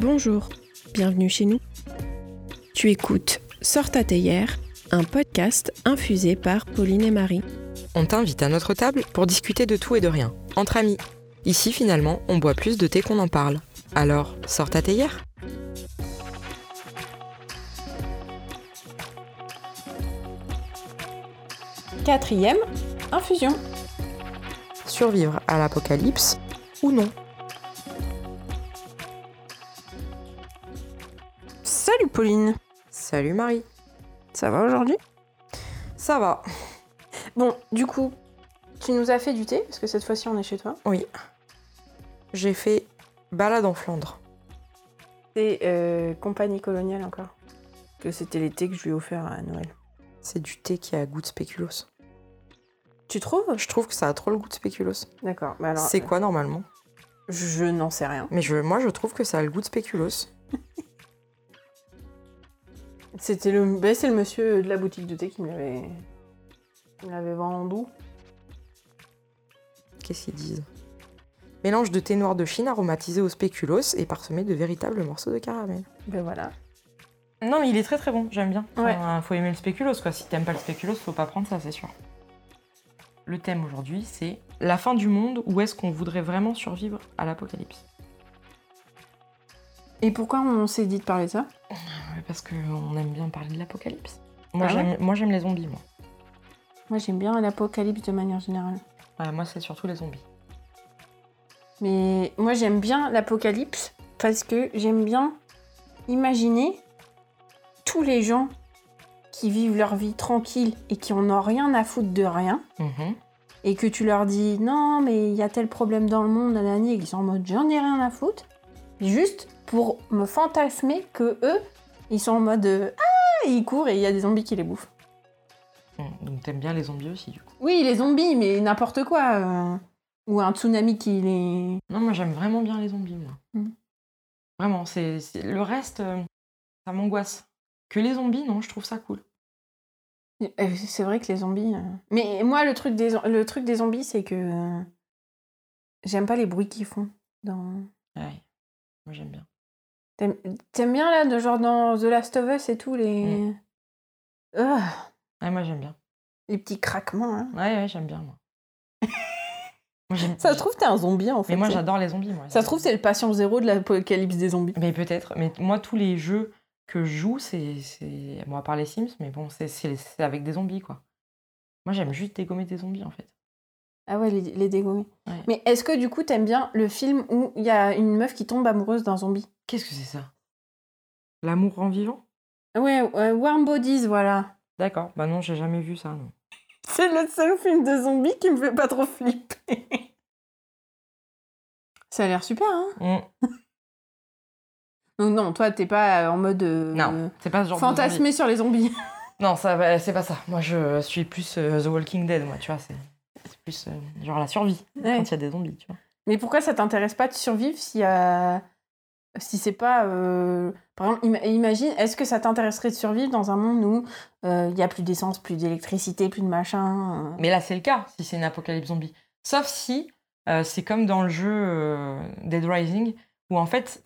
Bonjour, bienvenue chez nous. Tu écoutes Sors ta théière, un podcast infusé par Pauline et Marie. On t'invite à notre table pour discuter de tout et de rien, entre amis. Ici, finalement, on boit plus de thé qu'on en parle. Alors, sors ta théière Quatrième, infusion. Survivre à l'apocalypse ou non Pauline, Salut Marie. ça va aujourd'hui? Ça va Bon, du coup, tu nous as fait du thé, parce que cette fois-ci on est chez toi? Oui. J'ai fait balade en Flandre. C'est euh, compagnie coloniale encore. Que c'était les thés que je lui ai offert à Noël. C'est du thé qui a goût de spéculoos. Tu trouves? Je trouve que ça a trop le goût de spéculoos. D'accord, alors. C'est quoi normalement? Je n'en sais rien. Mais je, moi, je trouve que ça a le goût de spéculoos. C'était le, ben, c'est le monsieur de la boutique de thé qui me l'avait, me l'avait vendu. Qu'est-ce qu'ils disent? Mélange de thé noir de Chine aromatisé au spéculoos et parsemé de véritables morceaux de caramel. Ben voilà. Non, mais il est très très bon, j'aime bien. Ouais. Enfin, faut aimer le spéculoos, quoi. Si t'aimes pas le spéculoos, faut pas prendre ça, c'est sûr. Le thème aujourd'hui, c'est la fin du monde ou est-ce qu'on voudrait vraiment survivre à l'apocalypse? Et pourquoi on s'est dit de parler de ça? Parce qu'on aime bien parler de l'apocalypse. Moi, Ah j'aime moi, j'aime les zombies, moi. Moi j'aime bien l'apocalypse de manière générale. Ouais, moi, c'est surtout les zombies. Mais moi j'aime bien l'apocalypse parce que j'aime bien imaginer tous les gens qui vivent leur vie tranquille et qui en ont rien à foutre de rien. Mhm. et que tu leur dis non mais il y a tel problème dans le monde nanani et qu'ils sont en mode j'en ai rien à foutre juste pour me fantasmer que eux ils sont en mode euh, ah et ils courent et il y a des zombies qui les bouffent Mm, Donc t'aimes bien les zombies aussi, du coup. oui les zombies mais n'importe quoi euh, ou un tsunami qui les Non, moi, j'aime vraiment bien les zombies, moi. Mhm. Vraiment, c'est c'est- le reste, euh, ça m'angoisse. Que les zombies, non, je trouve ça cool. Euh, c'est vrai que les zombies euh, mais moi le truc des le truc des zombies c'est que euh, j'aime pas les bruits qu'ils font dans Ouais, moi, j'aime bien. T'aimes bien là, de genre dans The Last of Us et tout, les. Ah, Ouais, moi, j'aime bien. les petits craquements. Hein. Ouais, ouais, j'aime bien, moi. Ça se trouve, t'es un zombie en fait. Mais moi, j'adore les zombies, moi. Ça se trouve, c'est le patient zéro de l'apocalypse des zombies. Mais peut-être. Mais moi, tous les jeux que je joue, c'est. Bon, à part les Sims, mais bon, c'est avec des zombies, quoi. Moi, j'aime juste dégommer des zombies, en fait. Ah ouais, les, les dégommer. Ouais. Mais est-ce que du coup, t'aimes bien le film où il y a une meuf qui tombe amoureuse d'un zombie? Qu'est-ce que c'est ça? L'amour en vivant? Ouais, euh, Warm Bodies, voilà. D'accord. Bah non, j'ai jamais vu ça, non. C'est le seul film de zombies qui me fait pas trop flipper. Ça a l'air super, hein? Mm. Donc non, toi, t'es pas euh, en mode... euh, Non, c'est pas ce genre de fantasmé sur les zombies. Non, ça, c'est pas ça. Moi, je suis plus euh, The Walking Dead, moi, tu vois. C'est c'est plus euh, genre la survie Ouais. quand il y a des zombies, tu vois. Mais pourquoi ça t'intéresse pas de survivre si, euh, si c'est pas. euh, Par exemple, ima- imagine, est-ce que ça t'intéresserait de survivre dans un monde où euh, il y a plus d'essence, plus d'électricité, plus de machin euh, Mais là, c'est le cas, si c'est une apocalypse zombie. Sauf si c'est comme dans le jeu Dead Rising, où en fait,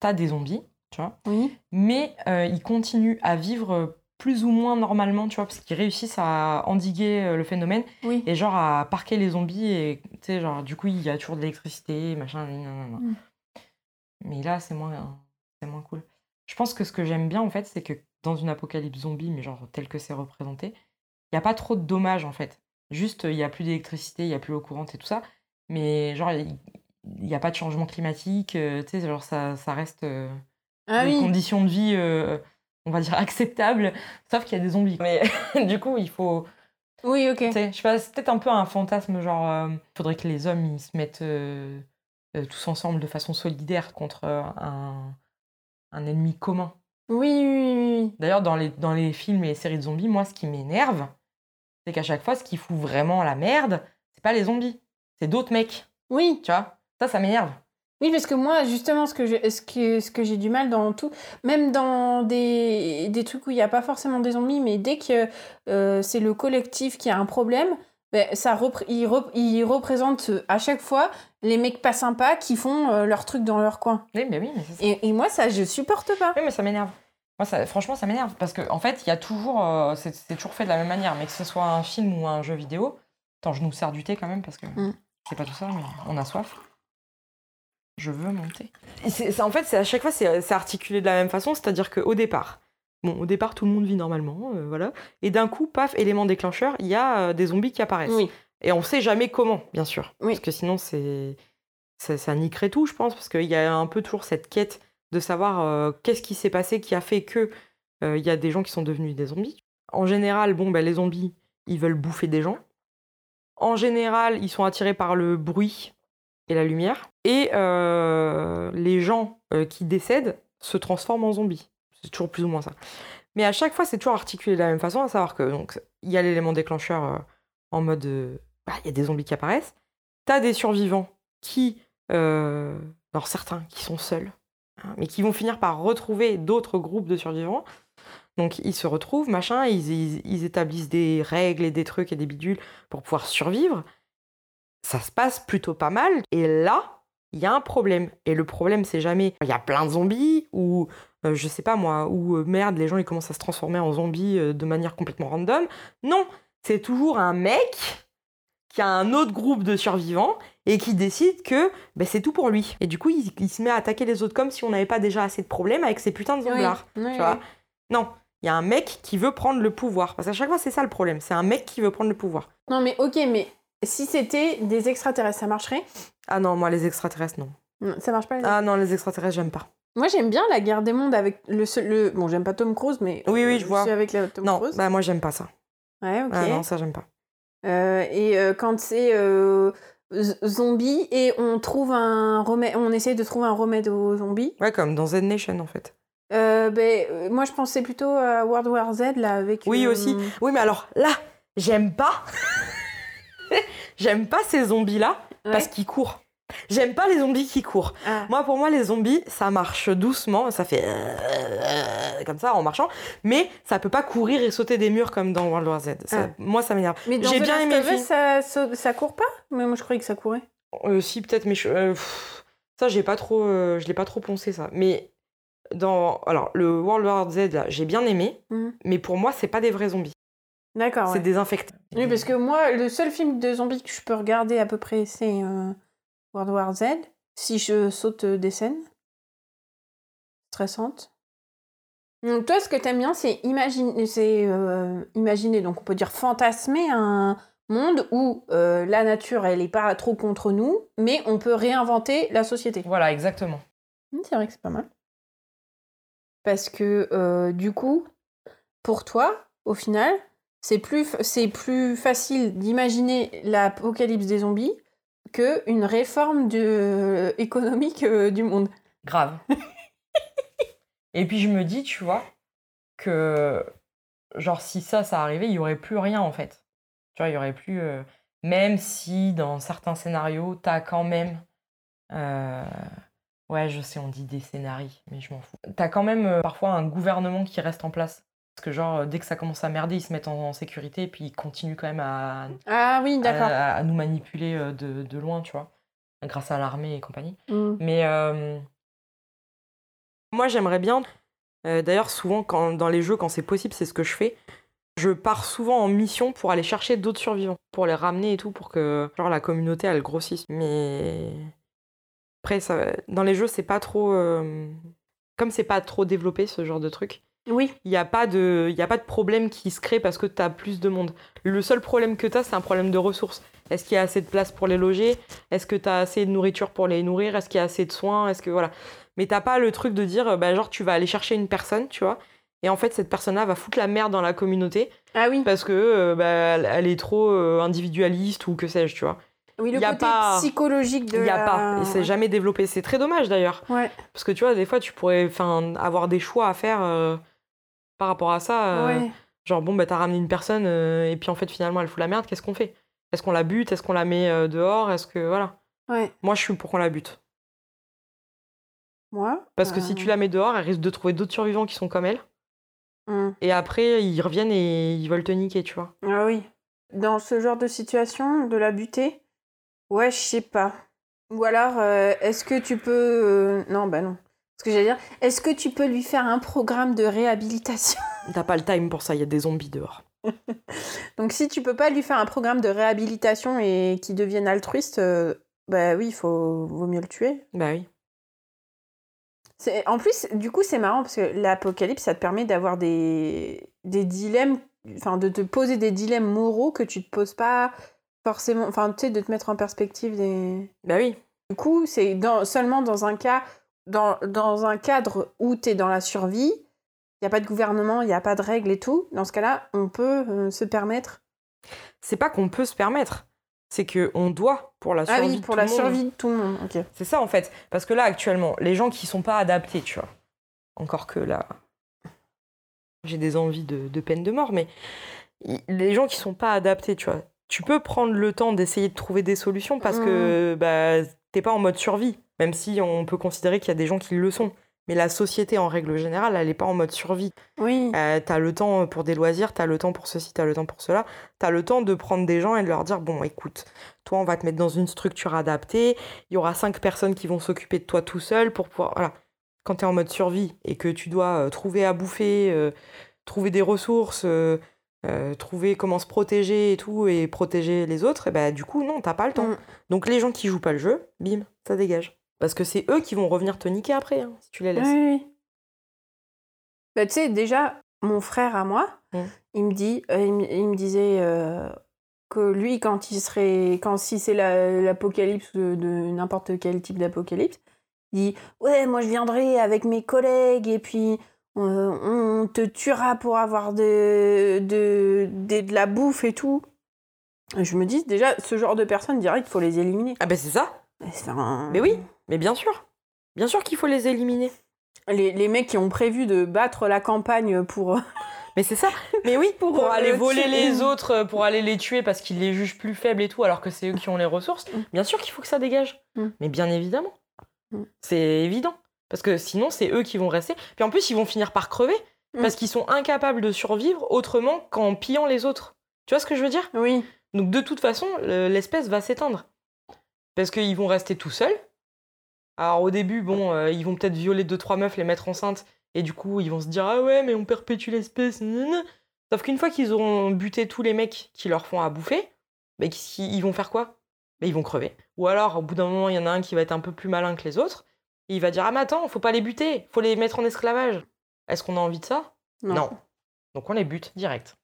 t'as des zombies, tu vois, Oui. mais ils continuent à vivre plus ou moins normalement, tu vois, parce qu'ils réussissent à endiguer le phénomène Oui. et genre à parquer les zombies, et tu sais, genre, du coup, il y a toujours de l'électricité, machin, nanana. Mm. Mais là, c'est moins, c'est moins cool. Je pense que ce que j'aime bien, en fait, c'est que dans une apocalypse zombie, mais genre tel que c'est représenté, il n'y a pas trop de dommages, en fait. Juste, il n'y a plus d'électricité, il n'y a plus l'eau courante et tout ça. Mais genre, il n'y a pas de changement climatique. euh, tu sais, genre, ça, ça reste euh, Ah des oui. conditions de vie, euh, on va dire, acceptables. Sauf qu'il y a des zombies. Mais du coup, il faut... Oui, ok. Je sais pas, c'est peut-être un peu un fantasme, genre... euh, Il faudrait que les hommes, ils se mettent euh, euh, tous ensemble de façon solidaire contre euh, un, un ennemi commun. Oui, oui, oui. D'ailleurs, dans les, dans les films et les séries de zombies, moi, ce qui m'énerve, c'est qu'à chaque fois, ce qui fout vraiment la merde, c'est pas les zombies, c'est d'autres mecs, Oui, tu vois? Ça, ça m'énerve. Oui, parce que moi, justement, ce que j'ai ce que, ce que du mal dans tout, même dans des, des trucs où il n'y a pas forcément des zombies, mais dès que euh, c'est le collectif qui a un problème, ben, ça repré- il, rep- il représente euh, à chaque fois les mecs pas sympas qui font euh, leur truc dans leur coin. Oui, mais oui, mais ça. Et, et moi, ça, je supporte pas. Oui, mais ça m'énerve. Moi, ça, franchement, ça m'énerve. Parce qu'en en fait, il y a toujours. euh, c'est toujours fait de la même manière. Mais que ce soit un film ou un jeu vidéo. Attends, je nous sers du thé quand même parce que Mm. c'est pas tout ça, mais on a soif. Je veux mon thé. Et c'est- c'est- en fait, c'est à chaque fois, c'est c'est articulé de la même façon. C'est-à-dire qu'au départ, bon, au départ, tout le monde vit normalement. euh, voilà. Et d'un coup, paf, élément déclencheur, il y a euh, des zombies qui apparaissent. Oui. Et on sait jamais comment, bien sûr. Oui. Parce que sinon, c'est ça, ça niquerait tout, je pense, parce qu'il y a un peu toujours cette quête de savoir euh, qu'est-ce qui s'est passé qui a fait que il y a des gens qui sont devenus des zombies. En général, bon, ben, les zombies, ils veulent bouffer des gens. En général, ils sont attirés par le bruit et la lumière. Et les gens qui décèdent se transforment en zombies. C'est toujours plus ou moins ça. Mais à chaque fois, c'est toujours articulé de la même façon, à savoir que donc il y a l'élément déclencheur euh, en mode euh, bah, il y a des zombies qui apparaissent. T'as des survivants qui, euh, alors certains qui sont seuls, hein, mais qui vont finir par retrouver d'autres groupes de survivants. Donc ils se retrouvent, machin, ils, ils- ils établissent des règles et des trucs et des bidules pour pouvoir survivre. Ça se passe plutôt pas mal. Et là, il y a un problème. Et le problème, c'est jamais il y a plein de zombies ou euh, je sais pas moi, ou euh, merde, les gens ils commencent à se transformer en zombies euh, de manière complètement random. Non, c'est toujours un mec qui a un autre groupe de survivants et qui décide que ben, c'est tout pour lui. Et du coup, il, il se met à attaquer les autres comme si on n'avait pas déjà assez de problèmes avec ces putains de. Oui, oui, oui. Non, il y a un mec qui veut prendre le pouvoir. Parce qu'à chaque fois, c'est ça le problème. C'est un mec qui veut prendre le pouvoir. Non, mais ok, mais si c'était des extraterrestres, ça marcherait? Ah non, moi, les extraterrestres, non. Non, Ça marche pas les Ah non, les extraterrestres, j'aime pas. Moi, j'aime bien la guerre des mondes avec le seul. Le... Bon, j'aime pas Tom Cruise, mais. Oui, oui, euh, je vois. suis avec la Tom non, Cruise. bah moi, j'aime pas ça. Ouais, ok. Ah non, ça, j'aime pas. Euh, et euh, quand c'est euh, zombie et on trouve un remède, on essaye de trouver un remède aux zombies. Ouais, comme dans Z Nation, en fait. Ben, moi, je pensais plutôt à World War Z là avec. Oui, aussi. Oui, mais alors, là, j'aime pas. j'aime pas ces zombies-là parce ouais. qu'ils courent. J'aime pas les zombies qui courent. Ah. Moi, pour moi, les zombies, ça marche doucement, ça fait euh, comme ça en marchant, mais ça peut pas courir et sauter des murs comme dans World War Z. Ça- Ah. Moi, ça m'énerve. Mais dans J'ai bien aimé Us, ça, ça, ça court pas? Mais moi, je croyais que ça courait. Euh, si, peut-être, mais je, euh, pff, ça, j'ai pas trop, euh, je l'ai pas trop poncé ça. Mais dans, alors, le World War Z, là, j'ai bien aimé, Mhm. mais pour moi, c'est pas des vrais zombies, D'accord. c'est ouais. des infectés. Oui, parce que moi, le seul film de zombies que je peux regarder à peu près, c'est World War Z. Si je saute des scènes stressantes. Donc toi, ce que t'aimes bien, c'est imaginer, c'est euh, imaginer, donc on peut dire fantasmer un monde où euh, la nature, elle est pas trop contre nous, mais on peut réinventer la société. Voilà, exactement. Hmm, C'est vrai que c'est pas mal. Parce que euh, du coup, pour toi, au final, c'est plus, c'est plus facile d'imaginer l'apocalypse des zombies que une réforme de, économique euh, du monde. Grave. Et puis je me dis, tu vois, que genre si ça, ça arrivait, il y aurait plus rien en fait. Tu vois, il y aurait plus. euh, Même si dans certains scénarios, t'as quand même. euh, Ouais, je sais, on dit des scénarios, mais je m'en fous. T'as quand même euh, parfois un gouvernement qui reste en place. Parce que, genre, dès que ça commence à merder, ils se mettent en, en sécurité et puis ils continuent quand même à, Ah oui, d'accord. à, à nous manipuler euh, de, de loin, tu vois, grâce à l'armée et compagnie. Hmm. Mais euh, moi, j'aimerais bien. euh, D'ailleurs, souvent, quand, dans les jeux, quand c'est possible, c'est ce que je fais. Je pars souvent en mission pour aller chercher d'autres survivants, pour les ramener et tout, pour que genre la communauté elle grossisse. Mais après, ça, dans les jeux, c'est pas trop. euh, Comme c'est pas trop développé ce genre de truc, Oui, il n'y a, pas de- y a pas de problème qui se crée parce que tu as plus de monde. Le seul problème que tu as, c'est un problème de ressources. Est-ce qu'il y a assez de place pour les loger? Est-ce que tu as assez de nourriture pour les nourrir? Est-ce qu'il y a assez de soins? Est-ce que voilà. Mais t'as pas le truc de dire, bah, genre, tu vas aller chercher une personne, tu vois, et en fait, cette personne-là va foutre la merde dans la communauté ah oui, parce que euh, bah, elle, est trop euh, individualiste ou que sais-je, tu vois. oui, le y a côté pas- psychologique de Il y a la- pas, et c'est jamais développé. C'est très dommage d'ailleurs. Ouais, Parce que tu vois, des fois, tu pourrais avoir des choix à faire euh, par rapport à ça. euh, ouais. Genre, bon, bah, t'as ramené une personne euh, et puis en fait, finalement, elle fout la merde, qu'est-ce qu'on fait? Est-ce qu'on la bute? Est-ce qu'on la met euh, dehors? Est-ce que. Voilà. ouais. Moi, je suis pour qu'on la bute. Moi Parce que si tu la mets dehors, elle risque de trouver d'autres survivants qui sont comme elle. hmm. Et après, ils reviennent et ils veulent te niquer, tu vois. Ah oui. Dans ce genre de situation, de la buter? Ouais, je sais pas. Ou alors, est-ce que tu peux... Non, bah non. Ce que j'allais dire, est-ce que tu peux lui faire un programme de réhabilitation? T'as pas le time pour ça, il y a des zombies dehors. Donc si tu peux pas lui faire un programme de réhabilitation et qu'il devienne altruiste, euh, bah oui, il faut vaut mieux le tuer. Bah oui. En plus, du coup, c'est marrant parce que l'apocalypse, ça te permet d'avoir des... des dilemmes, enfin, de te poser des dilemmes moraux que tu te poses pas forcément, enfin, tu sais, de te mettre en perspective des. Bah oui. Du coup, c'est dans... seulement dans un cas, dans, dans un cadre où tu es dans la survie, il n'y a pas de gouvernement, il n'y a pas de règles et tout. Dans ce cas-là, on peut euh, se permettre. C'est pas qu'on peut se permettre, c'est que on doit pour la survie. Ah oui, de pour tout la monde. survie de tout le monde. C'est ça en fait. Parce que là, actuellement, les gens qui sont pas adaptés, tu vois. Encore que là, j'ai des envies de, de peine de mort, mais les gens qui sont pas adaptés, tu vois. Tu peux prendre le temps d'essayer de trouver des solutions parce que bah, t'es pas en mode survie, même si on peut considérer qu'il y a des gens qui le sont. Mais la société, en règle générale, elle est pas en mode survie. Oui. Euh, t'as le temps pour des loisirs, t'as le temps pour ceci, t'as le temps pour cela. T'as le temps de prendre des gens et de leur dire bon, écoute, toi, on va te mettre dans une structure adaptée. Il y aura cinq personnes qui vont s'occuper de toi tout seul pour pouvoir. Voilà. Quand t'es en mode survie et que tu dois euh, trouver à bouffer, euh, trouver des ressources, euh, euh, trouver comment se protéger et tout, et protéger les autres, et bah, du coup, non, t'as pas le temps. Mm. Donc, les gens qui jouent pas le jeu, bim, ça dégage. Parce que c'est eux qui vont revenir te niquer après, hein, si tu les laisses. Oui, oui. Bah, tu sais, déjà, mon frère à moi, Mm. il me dit, euh, il, me- il me disait euh, que lui, quand il serait, quand si c'est la- l'apocalypse de, de n'importe quel type d'apocalypse, il dit ouais, moi je viendrai avec mes collègues et puis euh, on te tuera pour avoir de, de, de, de la bouffe et tout. Je me dis déjà, ce genre de personnes, direct, il faut les éliminer. Ah, ben c'est ça. Enfin, Mais oui, mais bien sûr. Bien sûr qu'il faut les éliminer. Les, les mecs qui ont prévu de battre la campagne pour. Mais c'est ça. Mais oui, pour, Pour, euh, aller voler tuer- les autres, euh, pour aller les tuer parce qu'ils les jugent plus faibles et tout, alors que c'est eux qui ont les ressources. Mm. Bien sûr qu'il faut que ça dégage. Mm. Mais bien évidemment. Mm. C'est évident. Parce que sinon, c'est eux qui vont rester. Puis en plus, ils vont finir par crever Mm. parce qu'ils sont incapables de survivre autrement qu'en pillant les autres. Tu vois ce que je veux dire? Oui. Donc de toute façon, le- l'espèce va s'éteindre. Parce qu'ils vont rester tout seuls. Alors au début, bon, euh, ils vont peut-être violer deux trois meufs, les mettre enceintes, et du coup ils vont se dire ah ouais mais on perpétue l'espèce. Sauf qu'une fois qu'ils auront buté tous les mecs qui leur font à bouffer, bah, ils vont faire quoi? Bah, Ils vont crever. Ou alors au bout d'un moment il y en a un qui va être un peu plus malin que les autres, et il va dire ah mais attends, faut pas les buter, faut les mettre en esclavage. Est-ce qu'on a envie de ça? Non. Donc on les bute direct.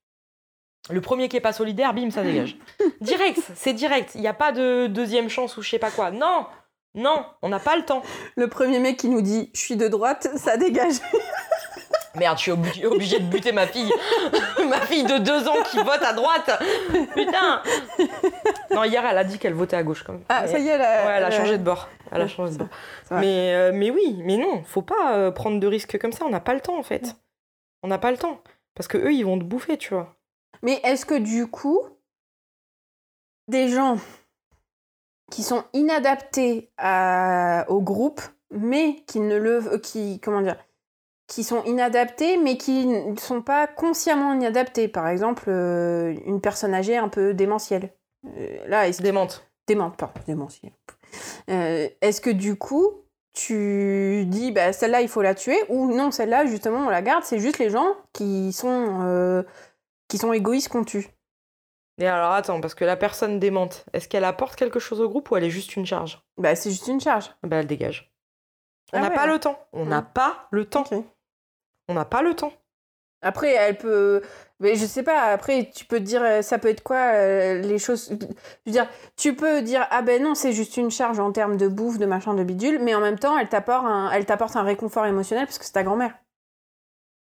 Le premier qui est pas solidaire, bim, ça dégage. direct, c'est direct. Il n'y a pas de deuxième chance ou je sais pas quoi. Non, non, on n'a pas le temps. Le premier mec qui nous dit je suis de droite, ça dégage. Merde, je suis obli- obligée de buter ma fille. ma fille de deux ans qui vote à droite. Putain. Non, hier, elle a dit qu'elle votait à gauche quand même. Ah, ça y est, là. Ouais, elle a changé de bord. Elle a changé de bord. Mais, euh, mais oui, mais non, faut pas euh, prendre de risques comme ça. On n'a pas le temps en fait. On n'a pas le temps. Parce que eux, ils vont te bouffer, tu vois. Mais est-ce que du coup, des gens qui sont inadaptés à- au groupe, mais qui ne le. euh, qui, comment dire qui sont inadaptés, mais qui ne sont pas consciemment inadaptés. Par exemple, euh, une personne âgée un peu démentielle. Euh, là, est-ce Démente. Démente, pardon, démentielle. Euh, Est-ce que du coup, tu dis, bah, celle-là, il faut la tuer, ou non, celle-là, justement, on la garde, c'est juste les gens qui sont, euh, qui sont égoïstes qu'on tue? Et alors attends, parce que la personne démente, est-ce qu'elle apporte quelque chose au groupe ou elle est juste une charge? Bah, c'est juste une charge. Bah elle dégage. On Ah n'a ouais. pas le temps. On n'a Mm. pas le temps. On n'a pas le temps. Après, elle peut. Mais je sais pas, après, tu peux te dire, euh, ça peut être quoi euh, les choses. Je veux dire, tu peux dire, ah ben non, c'est juste une charge en termes de bouffe, de machin, de bidule, mais en même temps, elle t'apporte un, elle t'apporte un réconfort émotionnel parce que c'est ta grand-mère.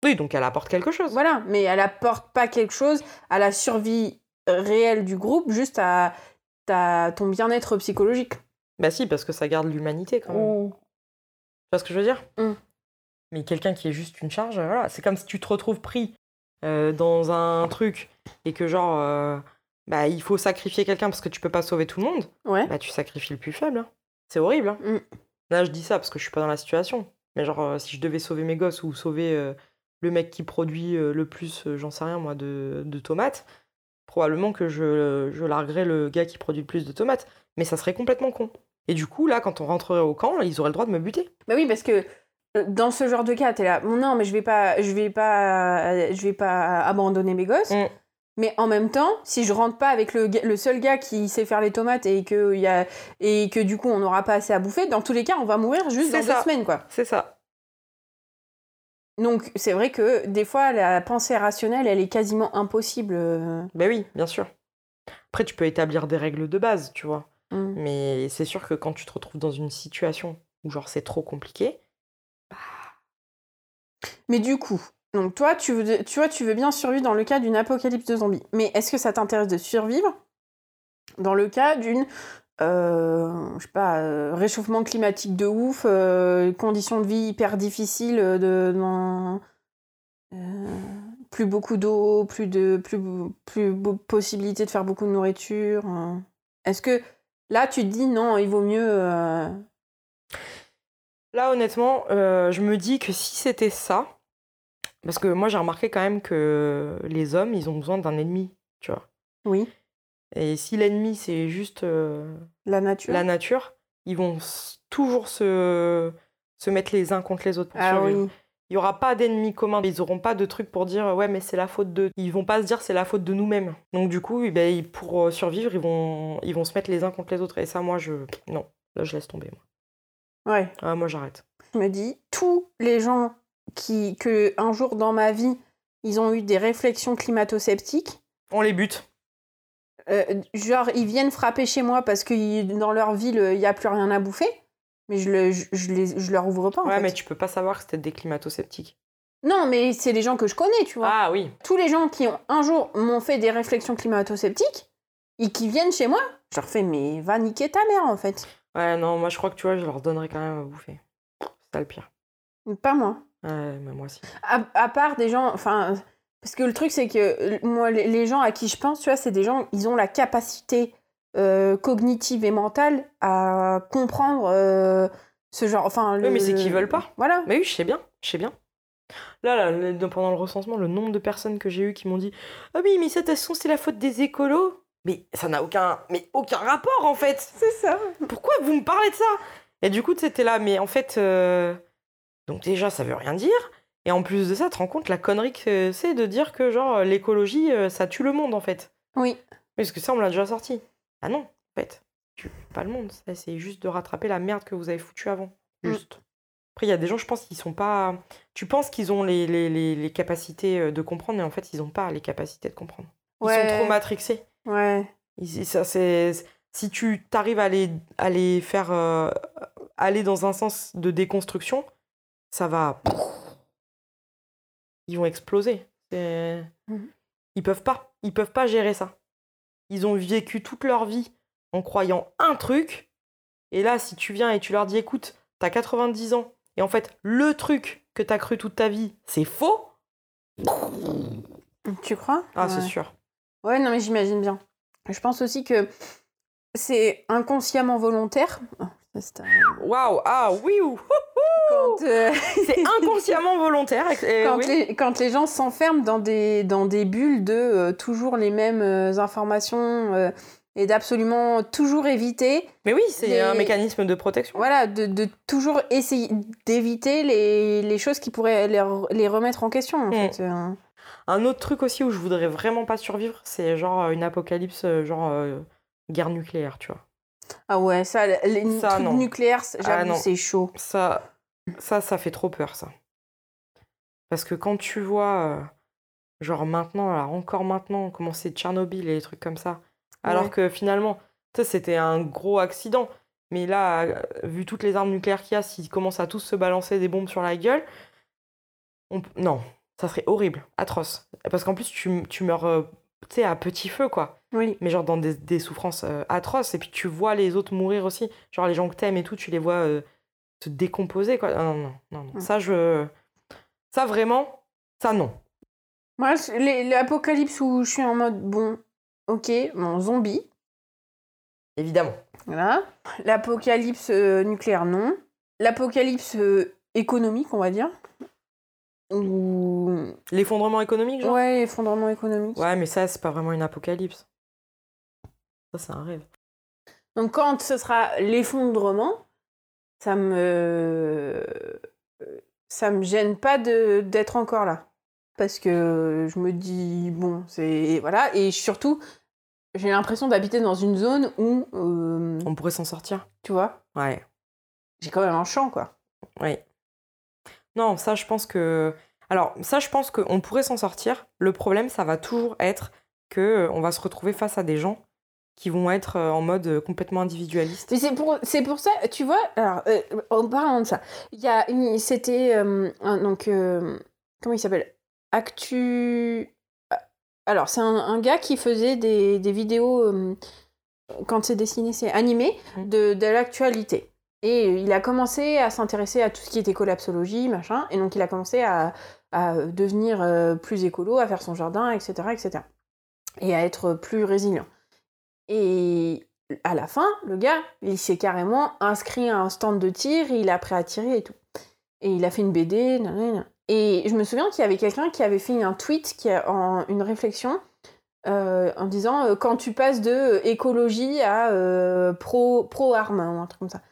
Oui, donc elle apporte quelque chose. Voilà, mais elle apporte pas quelque chose à la survie réelle du groupe, juste à, ton bien-être psychologique. Bah si, parce que ça garde l'humanité quand même. Tu vois ce que je veux dire? Mm. Mais quelqu'un qui est juste une charge, voilà, c'est comme si tu te retrouves pris euh, dans un truc et que genre, euh, bah il faut sacrifier quelqu'un parce que tu peux pas sauver tout le monde. Ouais. Bah tu sacrifies le plus faible. hein. C'est horrible. hein. Mm. Là, je dis ça parce que je suis pas dans la situation. Mais genre, euh, si je devais sauver mes gosses ou sauver le mec qui produit le plus, j'en sais rien moi, de, de tomates, probablement que je, je larguerais le gars qui produit le plus de tomates. Mais ça serait complètement con. Et du coup, là, quand on rentrerait au camp, ils auraient le droit de me buter. Bah oui, parce que euh, dans ce genre de cas, t'es là, non, mais je vais pas, je vais pas, je vais pas abandonner mes gosses. Mm. Mais en même temps, si je rentre pas avec le, le seul gars qui sait faire les tomates et que, y a, et que du coup on n'aura pas assez à bouffer, dans tous les cas, on va mourir juste dans ça. deux semaines, quoi. C'est ça. Donc c'est vrai que des fois, la pensée rationnelle, elle est quasiment impossible. euh. Ben oui, bien sûr. Après, tu peux établir des règles de base, tu vois. Mm. Mais c'est sûr que quand tu te retrouves dans une situation où genre c'est trop compliqué, Mais du coup, donc toi, tu, veux, tu vois, tu veux bien survivre dans le cas d'une apocalypse de zombies. Mais est-ce que ça t'intéresse de survivre dans le cas d'une, je sais pas, euh, réchauffement climatique de ouf, euh, conditions de vie hyper difficiles, euh, de, dans, euh, plus beaucoup d'eau, plus de, plus, plus possibilité de faire beaucoup de nourriture. euh. Est-ce que là, tu te dis non, il vaut mieux. euh, Là, honnêtement, euh, je me dis que si c'était ça, parce que moi j'ai remarqué quand même que les hommes, ils ont besoin d'un ennemi, tu vois. Oui, Et si l'ennemi c'est juste euh, la nature. la nature, ils vont toujours se, se mettre les uns contre les autres pour ah survivre. oui. Il n'y aura pas d'ennemis communs. Ils n'auront pas de truc pour dire ouais mais c'est la faute de. Ils vont pas se dire c'est la faute de nous-mêmes. Donc du coup, eh ben, pour euh, survivre, ils vont, ils vont se mettre les uns contre les autres. Et ça, moi, je non, là je laisse tomber. Moi, Ouais. ah, moi j'arrête. je me dis, tous les gens qui, que un jour dans ma vie, ils ont eu des réflexions climato-sceptiques, On les bute. Euh, genre ils viennent frapper chez moi parce que dans leur ville, il n'y a plus rien à bouffer, mais je, le, je, je les, je leur ouvre pas. en Ouais, fait. mais tu peux pas savoir que c'était des climato-sceptiques. Non, mais c'est des gens que je connais, tu vois. Ah oui. Tous les gens qui ont un jour m'ont fait des réflexions climato-sceptiques et qui viennent chez moi, je leur fais, mais va niquer ta mère en fait. Ouais, non, moi je crois que tu vois, je leur donnerais quand même à bouffer. C'est ça le pire. Pas moi. Ouais, mais moi aussi. À, à part des gens, enfin, parce que le truc c'est que moi, les, gens à qui je pense, tu vois, c'est des gens, ils ont la capacité euh, cognitive et mentale à comprendre euh, ce genre, enfin. Oui, mais c'est qu'ils veulent pas. Voilà. Mais oui, je sais bien, je sais bien. Là, là, pendant le recensement, le nombre de personnes que j'ai eu qui m'ont dit Ah oui, mais ça, de toute façon, c'est la faute des écolos. Mais ça n'a aucun, mais aucun rapport en fait. C'est ça. Pourquoi vous me parlez de ça? Et du coup, c'était là, mais en fait, euh, donc déjà, ça veut rien dire. Et en plus de ça, tu te rends compte la connerie que c'est de dire que genre l'écologie, euh, ça tue le monde en fait. Oui. Parce que ça, on l'a déjà sorti. Ah non, en fait, tu pas le monde. Ça, c'est juste de rattraper la merde que vous avez foutue avant. Mm. Juste. Après, il y a des gens, je pense, qui sont pas. Tu penses qu'ils ont les, les, les, les capacités euh, de comprendre, mais en fait, ils ont pas les capacités de comprendre. Ils Ouais. sont trop matrixés. Ouais. Ils- ça, c'est... Si tu t'arrives à les, à les faire euh, aller dans un sens de déconstruction, ça va. Ils vont exploser. Mhm. Ils peuvent pas. Ils peuvent pas gérer ça. Ils ont vécu toute leur vie en croyant un truc. Et là, si tu viens et tu leur dis écoute, t'as 90 ans, et en fait, le truc que t'as cru toute ta vie, c'est faux. Tu crois? Ah, Ouais. c'est sûr. Ouais, non, mais j'imagine bien. Je pense aussi que c'est inconsciemment volontaire. Ah, Waouh, ah oui, ouh, Quand, euh, c'est inconsciemment volontaire. quand, oui. les, quand les gens s'enferment dans des, dans des bulles de euh, toujours les mêmes euh, informations euh, et d'absolument toujours éviter, Mais oui, c'est Les- un mécanisme de protection. voilà, de, de toujours essayer d'éviter les, les choses qui pourraient les, re- les remettre en question, en Mm. fait. euh. Un autre truc aussi où je voudrais vraiment pas survivre, c'est genre une apocalypse, genre guerre nucléaire, tu vois. Ah ouais, ça, les Ça, trucs non. nucléaires, Ah, j'avoue, c'est chaud. Ça, ça, ça fait trop peur, ça. Parce que quand tu vois, euh, genre maintenant, alors encore maintenant, comment c'est Tchernobyl et des trucs comme ça, alors Ouais. que finalement, tu sais, c'était un gros accident. Mais là, vu toutes les armes nucléaires qu'il y a, s'ils commencent à tous se balancer des bombes sur la gueule, on... non, ça serait horrible, atroce. Parce qu'en plus, tu, tu meurs, tu sais, à petit feu, quoi. Oui. Mais genre dans des, des souffrances euh, atroces. Et puis tu vois les autres mourir aussi. Genre les gens que t'aimes et tout, tu les vois euh, se décomposer, quoi. Non, non, non, non. Ça, je... Ça, vraiment, ça, non. Moi, l'apocalypse où je suis en mode, bon, ok, mon zombie, Évidemment. voilà. L'apocalypse euh, nucléaire, non. L'apocalypse euh, économique, on va dire. Ou... L'effondrement économique, genre? Ouais, effondrement économique. Ouais, mais ça, c'est pas vraiment une apocalypse. Ça, c'est un rêve. Donc quand ce sera l'effondrement, ça me ça me gêne pas de d'être encore là parce que je me dis bon, c'est voilà et surtout j'ai l'impression d'habiter dans une zone où euh, On pourrait s'en sortir tu vois, Ouais. j'ai quand même un champ quoi. Oui. Non, ça, je pense que. Alors, ça, je pense qu'on pourrait s'en sortir. Le problème, ça va toujours être que euh, on va se retrouver face à des gens qui vont être euh, en mode euh, complètement individualiste. Mais c'est pour, c'est pour ça, tu vois, alors, euh, en parlant de ça, il y a une, c'était, euh, un- donc, euh, comment il s'appelle? Actu... Alors, c'est un, un gars qui faisait des, des vidéos, quand c'est dessiné, c'est animé, de, de l'actualité. Et il a commencé à s'intéresser à tout ce qui était collapsologie, machin, et donc il a commencé à, à devenir plus écolo, à faire son jardin, etc., etc. Et à être plus résilient. Et à la fin, le gars, il s'est carrément inscrit à un stand de tir, il a appris à tirer et tout. Et il a fait une BD. Et je me souviens qu'il y avait quelqu'un qui avait fait un tweet, qui a, en, une réflexion, euh, en disant euh, quand tu passes de euh, écologie à euh, pro, pro-arme, ou un truc comme ça.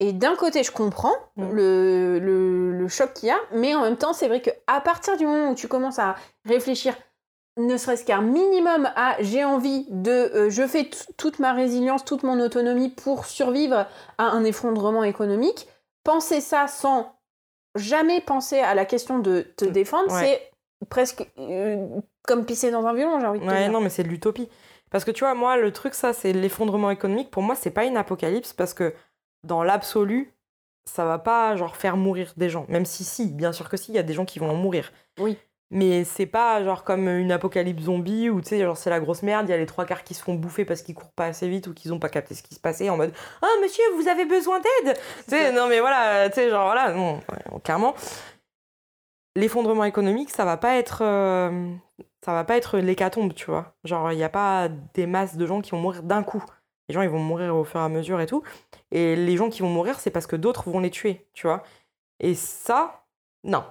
Et d'un côté, je comprends Mm. le, le, le choc qu'il y a, mais en même temps, c'est vrai qu'à partir du moment où tu commences à réfléchir ne serait-ce qu'un minimum à j'ai envie de euh, je fais toute ma résilience, toute mon autonomie pour survivre à un effondrement économique, penser ça sans jamais penser à la question de te défendre, Ouais. c'est presque euh, comme pisser dans un violon, j'ai envie de te Ouais, dire. non, mais c'est de l'utopie. Parce que tu vois, moi, le truc, ça, c'est l'effondrement économique. Pour moi, c'est pas une apocalypse parce que dans l'absolu, ça va pas genre faire mourir des gens. Même si, si, bien sûr que si, il y a des gens qui vont en mourir. Oui. Mais c'est pas genre comme une apocalypse zombie où tu sais, genre c'est la grosse merde, il y a les trois quarts qui se font bouffer parce qu'ils courent pas assez vite ou qu'ils ont pas capté ce qui se passait en mode Ah monsieur, vous avez besoin d'aide Tu sais, non mais voilà, tu sais, genre voilà, non, ouais, clairement. L'effondrement économique, ça va pas être. euh, ça va pas être l'hécatombe, tu vois. Genre, il n'y a pas des masses de gens qui vont mourir d'un coup. Les gens, ils vont mourir au fur et à mesure et tout. Et les gens qui vont mourir, c'est parce que d'autres vont les tuer, tu vois. Et ça, non.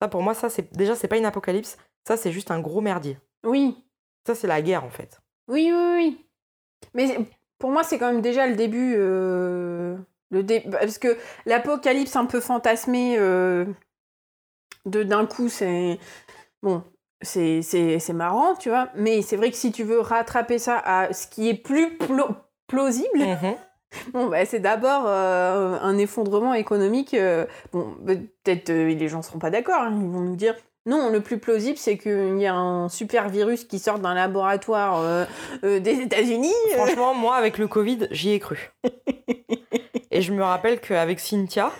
Ça, pour moi, ça, c'est déjà, c'est pas une apocalypse. Ça, c'est juste un gros merdier. Oui, Ça, c'est la guerre, en fait. oui, oui, oui. Mais pour moi, c'est quand même déjà le début. euh, le dé- Parce que l'apocalypse un peu fantasmé euh, de d'un coup, c'est. Bon, c'est c'est- c'est marrant, tu vois. Mais c'est vrai que si tu veux rattraper ça à ce qui est plus plo- plausible, Mhm. bon, bah, c'est d'abord euh, un effondrement économique. euh, bon, peut-être euh, les gens seront pas d'accord. hein, ils vont nous dire. Non, le plus plausible, c'est qu'il y a un super virus qui sort d'un laboratoire des États-Unis. Franchement, moi, avec le Covid, j'y ai cru. Et je me rappelle qu'avec Cynthia,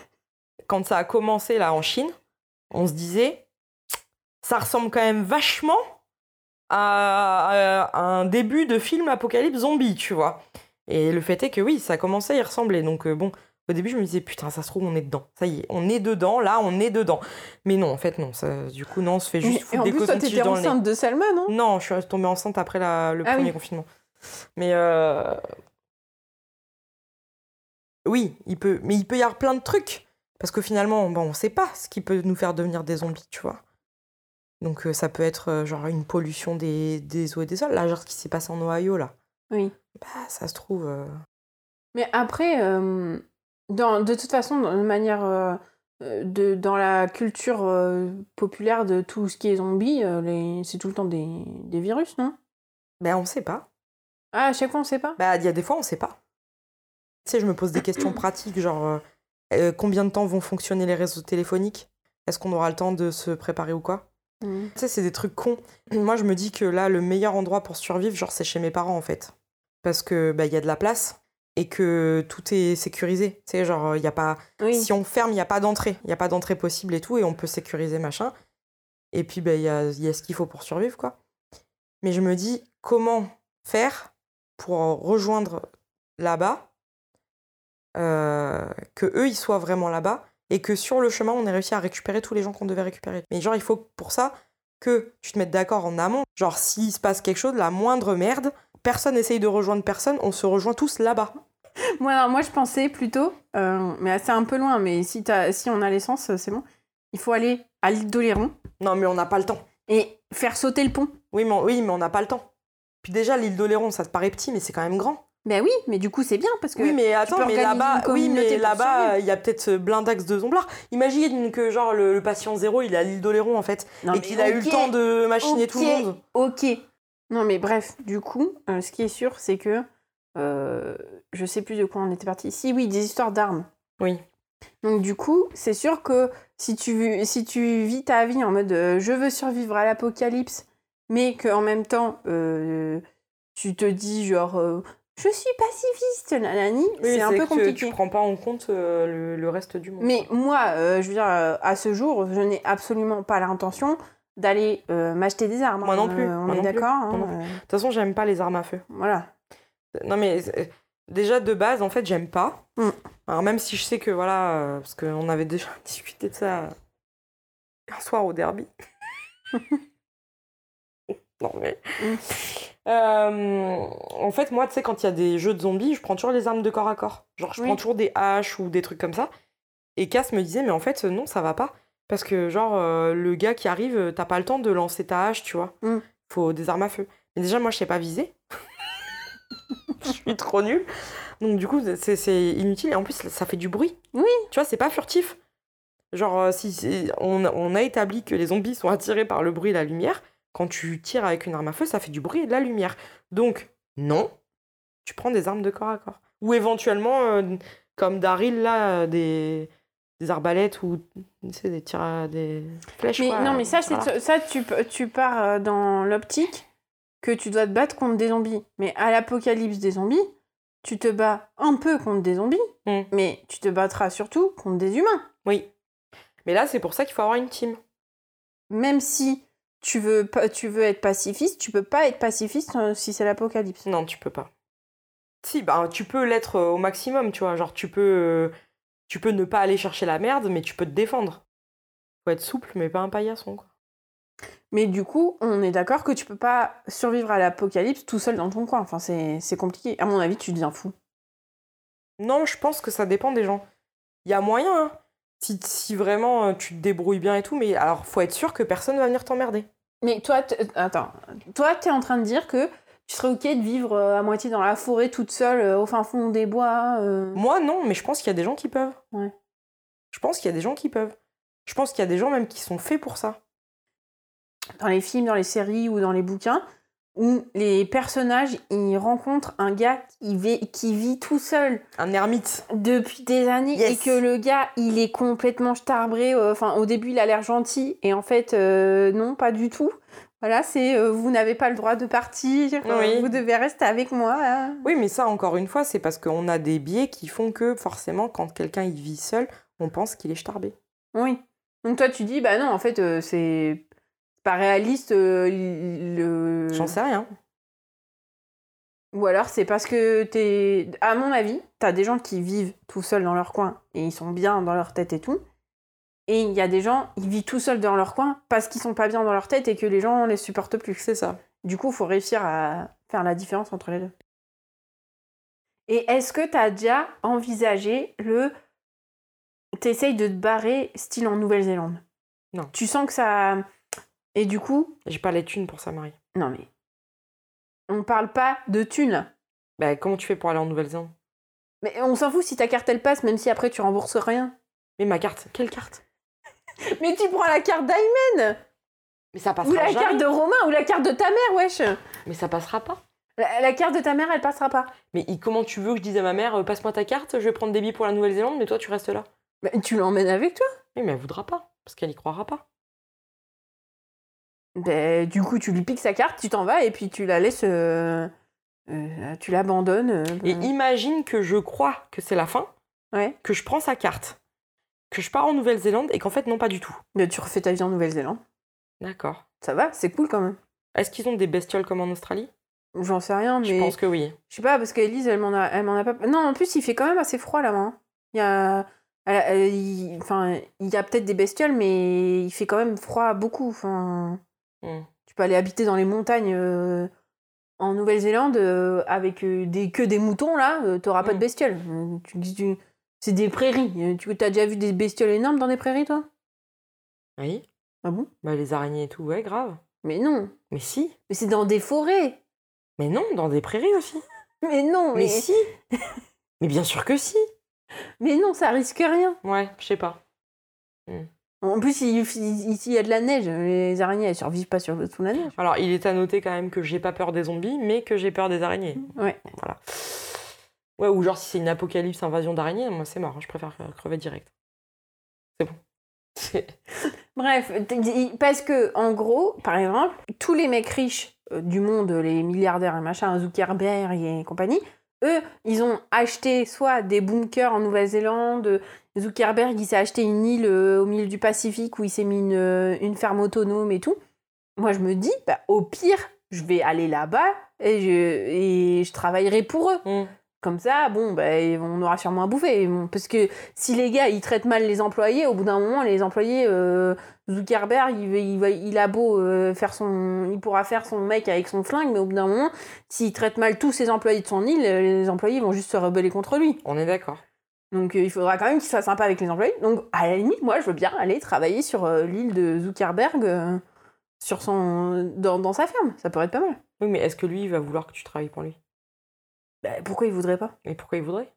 quand ça a commencé là en Chine, on se disait, ça ressemble quand même vachement à, à un début de film apocalypse zombie, tu vois. Et le fait est que oui, ça commençait à y ressembler. Donc euh, bon, au début, je me disais, putain, ça se trouve, on est dedans. Ça y est, on est dedans, là, on est dedans. Mais non, en fait, non. Ça, du coup, non, on se fait juste foutre des t'étais dans le nez. enceinte de Salma, non? Non, je suis tombée enceinte après la- le Ah premier oui. confinement. Mais euh, oui, il peut, mais il peut y avoir plein de trucs parce que finalement, bon, on sait pas ce qui peut nous faire devenir des zombies, tu vois. Donc euh, ça peut être euh, genre une pollution des, des eaux et des sols, là, genre ce qui s'est passé en Ohio là. Oui. Bah ça se trouve. euh, Mais après, euh, dans, de toute façon, de manière. euh, de, dans la culture populaire de tout ce qui est zombie, les- c'est tout le temps des, des virus, non? Ben on sait pas. Ah, à chaque fois, on sait pas? Bah il y a des fois on sait pas. Tu sais, je me pose des questions pratiques, genre combien de temps vont fonctionner les réseaux téléphoniques? Est-ce qu'on aura le temps de se préparer ou quoi? Mhm. Tu sais, c'est des trucs cons. Moi, je me dis que là, le meilleur endroit pour survivre, genre, c'est chez mes parents, en fait. Parce que, bah, il y a de la place et que tout est sécurisé. Tu sais, genre, il y a pas... Oui. Si on ferme, il n'y a pas d'entrée. Il n'y a pas d'entrée possible et tout, et on peut sécuriser, machin. Et puis, bah, il y a, il y a ce qu'il faut pour survivre, quoi. Mais je me dis, comment faire pour rejoindre là-bas, euh, que eux, ils soient vraiment là-bas, et que sur le chemin, on ait réussi à récupérer tous les gens qu'on devait récupérer. Mais genre, il faut pour ça que tu te mettes d'accord en amont. Genre, s'il se passe quelque chose, la moindre merde, personne essaye de rejoindre personne, on se rejoint tous là-bas. Moi, alors, moi, je pensais plutôt, euh, mais c'est un peu loin, mais si, t'as- si on a l'essence, euh, c'est bon. il faut aller à l'île d'Oléron Non, mais on n'a pas le temps. et faire sauter le pont. Oui, mais on- oui, mais on n'a pas le temps. Puis déjà, l'île d'Oléron, ça te paraît petit, mais c'est quand même grand. Ben oui, mais du coup, c'est bien parce que. Oui, mais attends, mais là-bas, oui, mais là-bas, survivre. il y a peut-être ce blindax de zomblard. Imagine que genre le, le patient zéro, il est à l'île d'Oléron en fait, Non, et qu'il a eu le temps de machiner tout le monde. Ok. Non, mais bref, du coup, euh, ce qui est sûr, c'est que. euh, je sais plus de quoi on était parti. Si, oui, des histoires d'armes. Oui. Donc, du coup, c'est sûr que si tu, si tu vis ta vie en mode euh, je veux survivre à l'apocalypse, mais qu'en même temps, euh, tu te dis genre euh, je suis pacifiste, nanani, Oui, c'est un peu que compliqué. tu prends pas en compte le, le reste du monde. Mais moi, je veux dire, à ce jour, je n'ai absolument pas l'intention d'aller euh, m'acheter des armes. Moi non hein. plus, Euh, on moi est d'accord. hein, euh, De toute façon, j'aime pas les armes à feu. voilà. Non, mais déjà de base, en fait, j'aime pas. Mm. Alors, même si je sais que voilà, parce qu'on avait déjà discuté de ça un soir au derby. non, mais. Mm. Euh, en fait, moi, tu sais, quand il y a des jeux de zombies, je prends toujours les armes de corps à corps. Genre, je Oui. prends toujours des haches ou des trucs comme ça. Et Cass me disait, mais en fait, non, ça va pas. Parce que, genre, euh, le gars qui arrive, euh, t'as pas le temps de lancer ta hache, tu vois. Mm. Faut des armes à feu. Mais déjà, moi, je sais pas viser. je suis trop nulle. Donc, du coup, c'est- inutile. Et en plus, ça fait du bruit. Oui. Tu vois, c'est pas furtif. Genre, euh, si, si- on, on a établi que les zombies sont attirés par le bruit et la lumière, quand tu tires avec une arme à feu, ça fait du bruit et de la lumière. Donc, non, tu prends des armes de corps à corps. Ou éventuellement, euh, comme Daryl, là, des, des arbalètes ou sais, des tirs à des flèches. Mais quoi, non, mais ça, voilà. c'est ça tu, tu pars euh, dans l'optique que tu dois te battre contre des zombies. Mais à l'apocalypse des zombies, tu te bats un peu contre des zombies, Mm. mais tu te battras surtout contre des humains. Oui. Mais là, c'est pour ça qu'il faut avoir une team. Même si tu veux, tu veux être pacifiste, tu peux pas être pacifiste euh, si c'est l'apocalypse. Non, tu peux pas. Si, bah, tu peux l'être euh, au maximum, tu vois. Genre, tu peux, tu peux ne pas aller chercher la merde, mais tu peux te défendre. Faut être souple, mais pas un paillasson, quoi. Mais du coup, on est d'accord que tu peux pas survivre à l'apocalypse tout seul dans ton coin. Enfin, c'est compliqué. À mon avis, tu deviens fou. Non, je pense que ça dépend des gens. Il y a moyen, hein. Si, si vraiment euh, tu te débrouilles bien et tout, mais alors faut être sûr que personne va venir t'emmerder. Mais toi, attends, toi, t'es en train de dire que tu serais ok de vivre euh, à moitié dans la forêt toute seule euh, au fin fond des bois. euh. Moi, non, mais je pense qu'il y a des gens qui peuvent. Ouais. Je pense qu'il y a des gens qui peuvent. Je pense qu'il y a des gens même qui sont faits pour ça. dans les films, dans les séries ou dans les bouquins, où les personnages ils rencontrent un gars qui vit, qui vit tout seul Un ermite. depuis des années Yes. et que le gars il est complètement starbré. Enfin, au début il a l'air gentil et en fait euh, non, pas du tout. Voilà, c'est euh, vous n'avez pas le droit de partir, euh, Oui. vous devez rester avec moi. là. Oui, mais ça, encore une fois, c'est parce qu'on a des biais qui font que forcément, quand quelqu'un il vit seul, on pense qu'il est starbé. Oui. Donc toi tu dis bah non en fait euh, c'est pas réaliste euh, le. J'en sais rien. Ou alors c'est parce que t'es. À mon avis, t'as des gens qui vivent tout seuls dans leur coin et ils sont bien dans leur tête et tout. Et il y a des gens, ils vivent tout seuls dans leur coin parce qu'ils sont pas bien dans leur tête et que les gens les supportent plus. C'est ça. Du coup, il faut réussir à faire la différence entre les deux. Et est-ce que t'as déjà envisagé le. T'essayes de te barrer style en Nouvelle-Zélande? Non. Tu sens que ça. Et du coup, J'ai pas les thunes pour ça, Marie. non mais. On parle pas de thunes. Bah, comment tu fais pour aller en Nouvelle-Zélande? Mais on s'en fout si ta carte elle passe, même si après tu rembourses rien. Mais ma carte, quelle carte? Mais tu prends la carte d'Aymen Mais ça Ou passera la jamais. carte de Romain Ou la carte de ta mère, wesh Mais ça passera pas. la, la carte de ta mère, elle passera pas. Mais il- comment tu veux que je dise à ma mère, euh, passe-moi ta carte, je vais prendre des billets pour la Nouvelle-Zélande, mais toi tu restes là Mais tu l'emmènes avec toi Oui, mais elle voudra pas, parce qu'elle y croira pas. Ben, du coup, tu lui piques sa carte, tu t'en vas et puis tu la laisses. euh, euh, tu l'abandonnes. euh, Et ben, imagine que je crois que c'est la fin, Ouais. que je prends sa carte, que je pars en Nouvelle-Zélande et qu'en fait, non, pas du tout. Ben, tu refais ta vie en Nouvelle-Zélande. D'accord. Ça va, c'est cool quand même. Est-ce qu'ils ont des bestioles comme en Australie? J'en sais rien, mais. Je pense que oui. Je sais pas, parce qu'Elise, elle m'en a, elle m'en a pas. Non, en plus, il fait quand même assez froid là-bas. hein. Il y a. elle- elle- il- Enfin, il y a peut-être des bestioles, mais il fait quand même froid beaucoup. Enfin, Hmm. tu peux aller habiter dans les montagnes euh, en Nouvelle-Zélande euh, avec euh, des, que des moutons là, euh, t'auras pas de Hmm. bestioles. Tu- tu- C'est des prairies. Euh, Tu as déjà vu des bestioles énormes dans des prairies, toi? Oui. Ah bon? Bah, les araignées et tout, ouais, grave. Mais non. Mais si. Mais c'est dans des forêts. Mais non, dans des prairies aussi. Mais non, Mais mais, si. mais bien sûr que si. mais non, ça risque rien. Ouais, je sais pas. En plus, ici, il y a de la neige. Les araignées, elles survivent pas sur, sous la neige. Alors, il est à noter quand même que j'ai pas peur des zombies, mais que j'ai peur des araignées. Ouais. Voilà. Ouais, ou genre si c'est une apocalypse invasion d'araignées, moi c'est mort, hein, je préfère euh, crever direct. C'est bon. Bref, parce que, en gros, par exemple, tous les mecs riches euh, du monde, les milliardaires et machin, Zuckerberg et compagnie, eux, ils ont acheté soit des bunkers en Nouvelle-Zélande, Zuckerberg, il s'est acheté une île euh, au milieu du Pacifique où il s'est mis une, euh, une ferme autonome et tout. Moi, je me dis, bah, au pire, je vais aller là-bas et je, et je travaillerai pour eux. Mm. Comme ça, bon, bah, on aura sûrement à bouffer. Parce que si les gars, ils traitent mal les employés, au bout d'un moment, les employés, euh, Zuckerberg, il, va- il, il a beau euh, faire son... Il pourra faire son mec avec son flingue, mais au bout d'un moment, s'il traite mal tous ses employés de son île, euh, les employés vont juste se rebeller contre lui. On est d'accord. Donc euh, il faudra quand même qu'il soit sympa avec les employés. Donc à la limite, moi, je veux bien aller travailler sur l'île de Zuckerberg, sur son... dans, dans sa ferme. Ça pourrait être pas mal. Oui, mais est-ce que lui, il va vouloir que tu travailles pour lui? Bah, pourquoi il voudrait pas? Et pourquoi il voudrait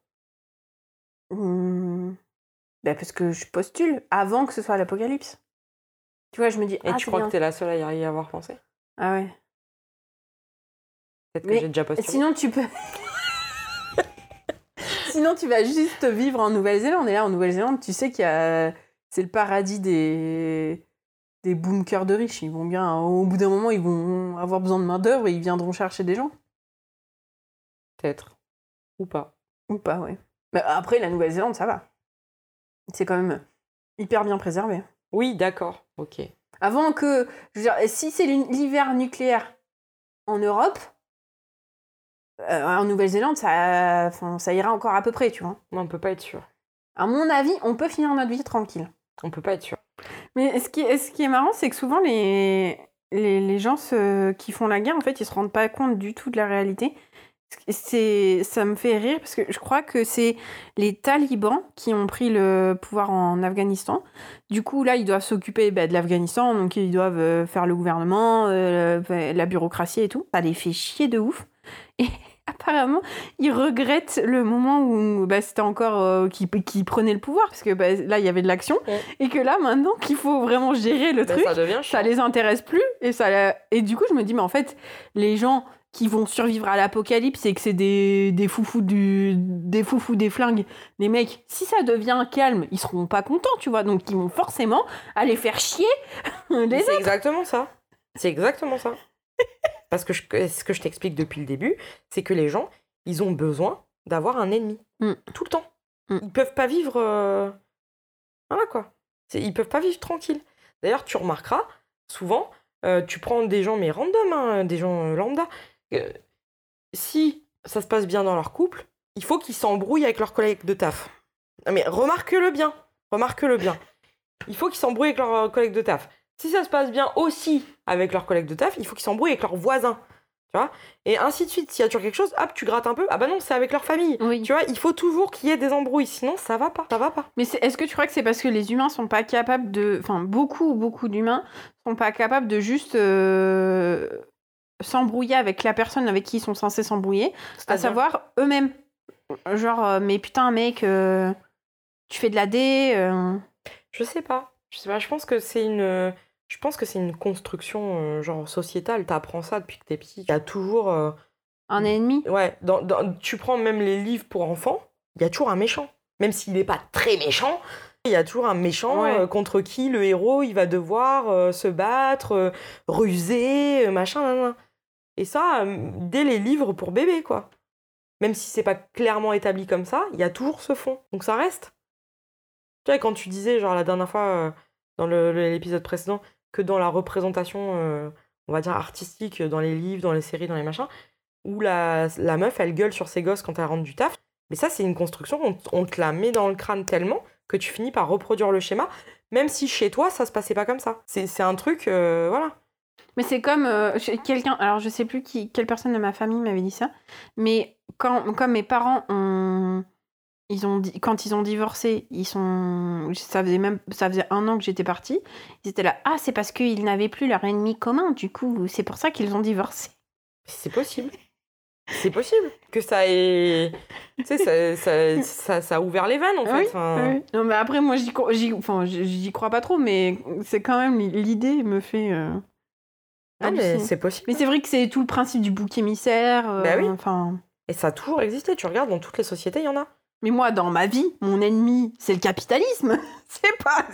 Hmm. Bah, parce que je postule avant que ce soit l'apocalypse. Tu vois, je me dis, Et ah, tu crois bien. que t'es la seule à y avoir pensé? Ah ouais. Peut-être que j'ai déjà postulé. Sinon, tu peux. Sinon, tu vas juste vivre en Nouvelle-Zélande. Et là, en Nouvelle-Zélande, tu sais qu'il y a. C'est le paradis des. des bunkers de riches. Ils vont bien. Au bout d'un moment, ils vont avoir besoin de main-d'œuvre et ils viendront chercher des gens. Peut-être. Ou pas. Ou pas, ouais. Mais après, la Nouvelle-Zélande, ça va. C'est quand même hyper bien préservé. Oui, d'accord. Ok. Avant que. Je veux dire, si c'est l'hi- l'hiver nucléaire en Europe, euh, en Nouvelle-Zélande, ça, enfin, ça ira encore à peu près, tu vois. Non, on peut pas être sûr. À mon avis, on peut finir notre vie tranquille. On peut pas être sûr. Mais ce qui est, ce qui est marrant, c'est que souvent, les, les, les gens se- qui font la guerre, en fait, ils se rendent pas compte du tout de la réalité. C'est, ça me fait rire parce que je crois que c'est les talibans qui ont pris le pouvoir en Afghanistan. Du coup, là, ils doivent s'occuper bah, de l'Afghanistan, donc ils doivent euh, faire le gouvernement, euh, la bureaucratie et tout. Ça les fait chier de ouf. Et apparemment, ils regrettent le moment où bah, c'était encore euh, qui, qui prenait le pouvoir, parce que bah, là, il y avait de l'action, Ouais. et que là, maintenant qu'il faut vraiment gérer le Bah, truc, ça ça les intéresse plus et ça et du coup je me dis mais en fait les gens qui vont survivre à l'apocalypse et que c'est des, des foufous du des foufous des flingues les mecs si ça devient calme ils seront pas contents tu vois donc ils vont forcément aller faire chier les C'est exactement ça. C'est exactement ça. Parce que je- ce que je t'explique depuis le début, c'est que les gens, ils ont besoin d'avoir un ennemi. Mm. Tout le temps. Mm. Ils peuvent pas vivre. euh, Voilà quoi. Ils peuvent pas vivre tranquille. D'ailleurs, tu remarqueras, souvent, euh, tu prends des gens, mais random, hein, des gens euh, lambda. Euh, si ça se passe bien dans leur couple, il faut qu'ils s'embrouillent avec leurs collègues de taf. Non, mais remarque-le bien. Remarque-le bien. Il faut qu'ils s'embrouillent avec leurs euh, collègues de taf. Si ça se passe bien aussi avec leurs collègues de taf, il faut qu'ils s'embrouillent avec leurs voisins. Tu vois? Et ainsi de suite. S'il y a toujours quelque chose, hop, tu grattes un peu. Ah bah non, c'est avec leur famille. oui Tu vois, il faut toujours qu'il y ait des embrouilles. Sinon, ça va pas. Ça va pas. mais est-ce que tu crois que c'est parce que les humains sont pas capables de enfin beaucoup beaucoup d'humains sont pas capables de juste euh, s'embrouiller avec la personne avec qui ils sont censés s'embrouiller à savoir eux-mêmes. Genre, euh, mais putain, mec, euh, tu fais de la D. euh, Je sais pas. Je sais pas. Je pense que c'est une. Je pense que c'est une construction euh, genre sociétale. T'apprends ça depuis que t'es petit. A toujours. un ennemi. Ouais. Dans, dans- tu prends même les livres pour enfants. Il y a toujours un méchant. Même s'il n'est pas très méchant. Il y a toujours un méchant Ouais. euh, contre qui le héros il va devoir euh, se battre, euh, ruser, machin, nan, nan. Et ça, euh, dès les livres pour bébé, quoi. Même si c'est pas clairement établi comme ça, il y a toujours ce fond. Donc ça reste. Tu vois, quand tu disais, genre la dernière fois, euh, dans l'épisode précédent, que dans la représentation, euh, on va dire artistique, dans les livres, dans les séries, dans les machins, où la, meuf, elle gueule sur ses gosses quand elle rentre du taf. Mais ça, c'est une construction, on, te la met dans le crâne tellement que tu finis par reproduire le schéma, même si chez toi, ça se passait pas comme ça. C'est un truc, voilà. Mais c'est comme euh, quelqu'un, alors je sais plus qui, quelle personne de ma famille m'avait dit ça, mais quand, comme mes parents ont, ils ont quand ils ont divorcé, ils sont, ça faisait même, ça faisait un an que j'étais partie. Ils étaient là, ah c'est parce qu'ils n'avaient plus leur ennemi commun. Du coup, c'est pour ça qu'ils ont divorcé. C'est possible. C'est possible que ça ait. Tu sais, ça, ça, ça, ça a ouvert les vannes en fait. Oui, Enfin, oui. Non, mais après, moi, j'y crois, j'y- enfin, j'y j'y crois pas trop, mais c'est quand même l'idée me fait. euh, ah, mais c'est possible. Mais c'est vrai que c'est tout le principe du bouc émissaire. euh, Bah oui. Enfin. Et ça a toujours existé. Tu regardes dans toutes les sociétés, il y en a. Mais moi, dans ma vie, mon ennemi, c'est le capitalisme. C'est pas.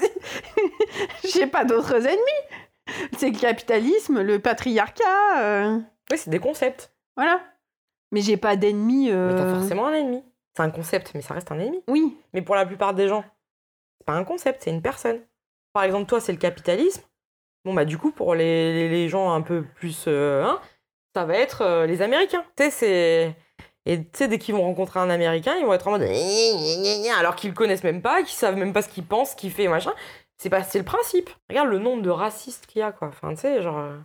J'ai pas d'autres ennemis. C'est le capitalisme, le patriarcat. euh, Oui, c'est des concepts. Voilà. Mais j'ai pas d'ennemi. Mais euh, t'as forcément un ennemi. C'est un concept, mais ça reste un ennemi. Oui. Mais pour la plupart des gens, c'est pas un concept, c'est une personne. Par exemple, toi, c'est le capitalisme. Bon, bah, du coup, pour les, les- gens un peu plus. euh, hein, ça va être euh, les Américains. Tu sais, c'est. Et tu sais, dès qu'ils vont rencontrer un Américain, ils vont être en mode. Alors qu'ils le connaissent même pas, qu'ils savent même pas ce qu'il pense, ce qu'il fait, machin. C'est pas, le principe. Regarde le nombre de racistes qu'il y a, quoi. Enfin, tu sais, genre. euh,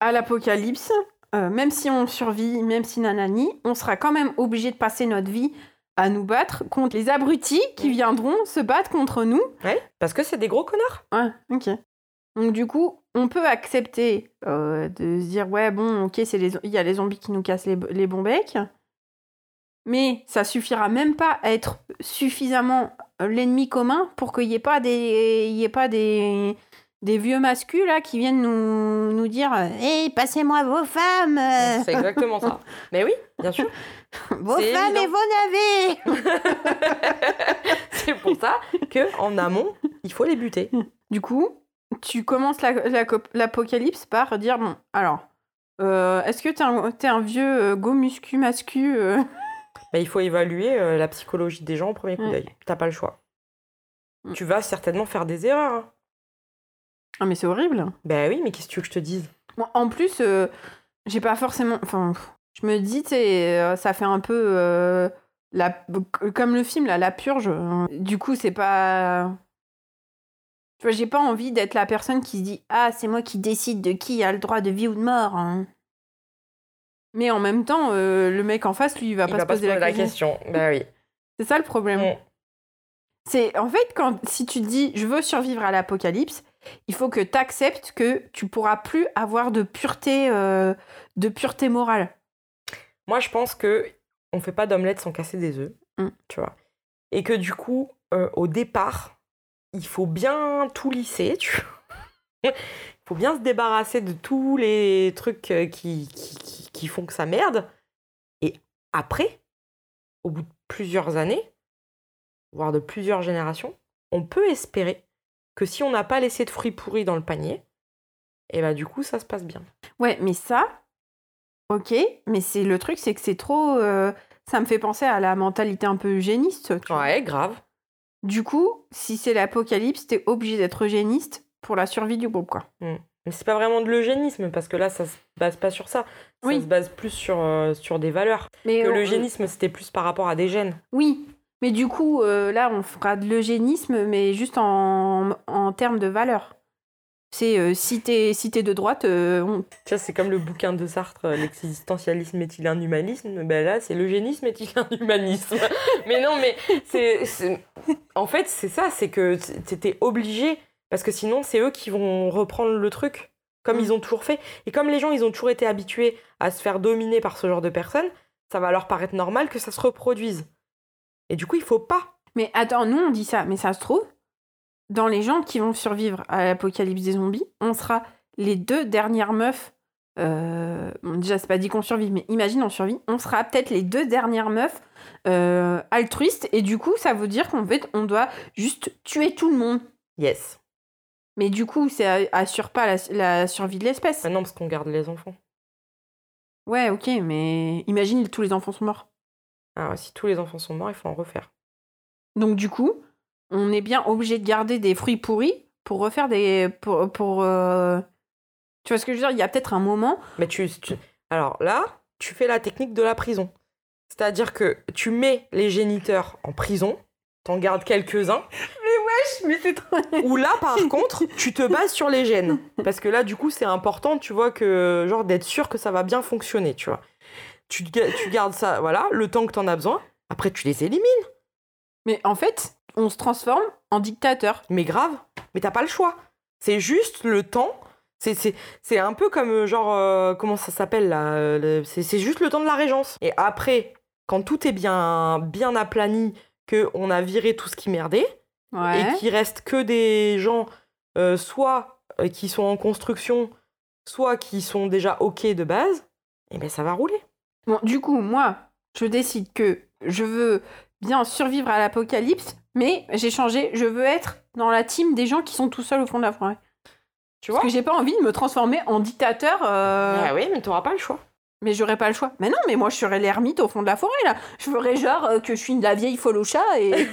À l'apocalypse, même si on survit, même si nanani, on sera quand même obligé de passer notre vie à nous battre contre les abrutis qui viendront se battre contre nous. Ouais, parce que c'est des gros connards. Ouais, ok. Donc du coup, on peut accepter euh, de se dire ouais bon ok c'est les il y a les zombies qui nous cassent les, les bons becs, mais ça suffira même pas à être suffisamment euh, l'ennemi commun pour qu'il n'y ait pas des il y ait pas des des vieux masculins là qui viennent nous, nous dire Hé, passez-moi vos femmes euh, C'est exactement ça. Mais oui, bien sûr. Vos femmes et vos navets c'est pour ça que en amont, il faut les buter. Du coup, tu commences la- la- l'apocalypse par dire bon, alors, euh, est-ce que t'es un, vieux euh, go muscu mascu euh, Bah, il faut évaluer euh, la psychologie des gens au premier coup d'œil. T'as pas le choix. Mm. Tu vas certainement faire des erreurs. hein. Ah, mais c'est horrible. Bah oui, mais qu'est-ce que tu veux que je te dise? Moi, en plus, euh, j'ai pas forcément. Enfin, je me dis, tu sais, euh, ça fait un peu. euh, la, comme le film, là, La Purge. Du coup, c'est pas. Tu vois, j'ai pas envie d'être la personne qui se dit Ah, c'est moi qui décide de qui a le droit de vie ou de mort. hein. Mais en même temps, euh, le mec en face, lui, il va Il pas va se pas se poser la question. Bah oui. C'est ça le problème. Mm. C'est en fait quand si tu dis je veux survivre à l'apocalypse, il faut que tu acceptes que tu pourras plus avoir de pureté euh, de pureté morale. Moi, je pense que on fait pas d'omelette sans casser des œufs. Mm. Tu vois. Et que du coup, euh, au départ, il faut bien tout lisser. Tu. Il faut bien se débarrasser de tous les trucs euh, qui, qui, qui- qui font que ça merde. Et après, au bout de plusieurs années, voire de plusieurs générations, on peut espérer que si on n'a pas laissé de fruits pourris dans le panier, et bah du coup ça se passe bien. Ouais, mais ça OK, mais c'est le truc c'est que c'est trop euh, ça me fait penser à la mentalité un peu eugéniste. vois. Ouais, grave. Du coup, si c'est l'apocalypse, t'es obligé d'être eugéniste pour la survie du groupe quoi. Mais c'est pas vraiment de l'eugénisme parce que là ça se base pas sur ça. Ça Oui. se base plus sur, euh, sur des valeurs. Mais Que euh, l'eugénisme c'était plus par rapport à des gènes. Oui, mais du coup, euh, là, on fera de l'eugénisme, mais juste en, en termes de valeur. C'est euh, si t'es si de droite, euh, on- c'est comme le bouquin de Sartre, euh, l'existentialisme est-il un humanisme? Ben là, c'est l'eugénisme est-il un humanisme? Mais non, mais c'est. En fait, c'est ça, c'est que t'étais obligé, parce que sinon, c'est eux qui vont reprendre le truc, comme Mm. ils ont toujours fait. Et comme les gens, ils ont toujours été habitués à se faire dominer par ce genre de personnes, ça va leur paraître normal que ça se reproduise. Et du coup, il faut pas. Mais attends, nous on dit ça, mais ça se trouve, dans les gens qui vont survivre à l'apocalypse des zombies, on sera les deux dernières meufs. euh, bon, déjà, c'est pas dit qu'on survit, mais imagine on survit. On sera peut-être les deux dernières meufs euh, altruistes, et du coup, ça veut dire qu'en fait, on doit juste tuer tout le monde. Yes. Mais du coup, ça assure pas la, la survie de l'espèce. Maintenant, parce qu'on garde les enfants. Ouais, ok, mais imagine tous les enfants sont morts. Ah, si tous les enfants sont morts, il faut en refaire. Donc du coup, on est bien obligé de garder des fruits pourris pour refaire des... pour... pour euh, Tu vois ce que je veux dire? Il y a peut-être un moment... Mais tu, tu- Alors là, tu fais la technique de la prison. C'est-à-dire que tu mets les géniteurs en prison, t'en gardes quelques-uns, Mais c'est trop... ou là, par contre, tu te bases sur les gènes. Parce que là, du coup, c'est important, tu vois, que genre d'être sûr que ça va bien fonctionner, tu vois. Tu, tu gardes ça, voilà, le temps que t'en as besoin, Après, tu les élimines. Mais en fait, on se transforme en dictateur. Mais grave. Mais t'as pas le choix. C'est juste le temps. C'est, un peu comme, euh, genre, euh, comment ça s'appelle là euh, c'est, juste le temps de la régence. Et après, quand tout est bien, bien aplani, qu'on a viré tout ce qui merdait, Ouais. et qu'il reste que des gens, euh, soit euh, qui sont en construction, soit qui sont déjà OK de base, et ben ça va rouler. Bon, du coup, moi, je décide que je veux bien survivre à l'apocalypse, mais j'ai changé. Je veux être dans la team des gens qui sont tout seuls au fond de la forêt. Tu vois Parce que j'ai pas envie de me transformer en dictateur. euh, Ah oui, mais t'auras pas le choix. Mais j'aurais pas le choix. Mais non, mais moi je serais l'ermite au fond de la forêt là. Je ferais genre euh, que je suis la vieille folle au chat et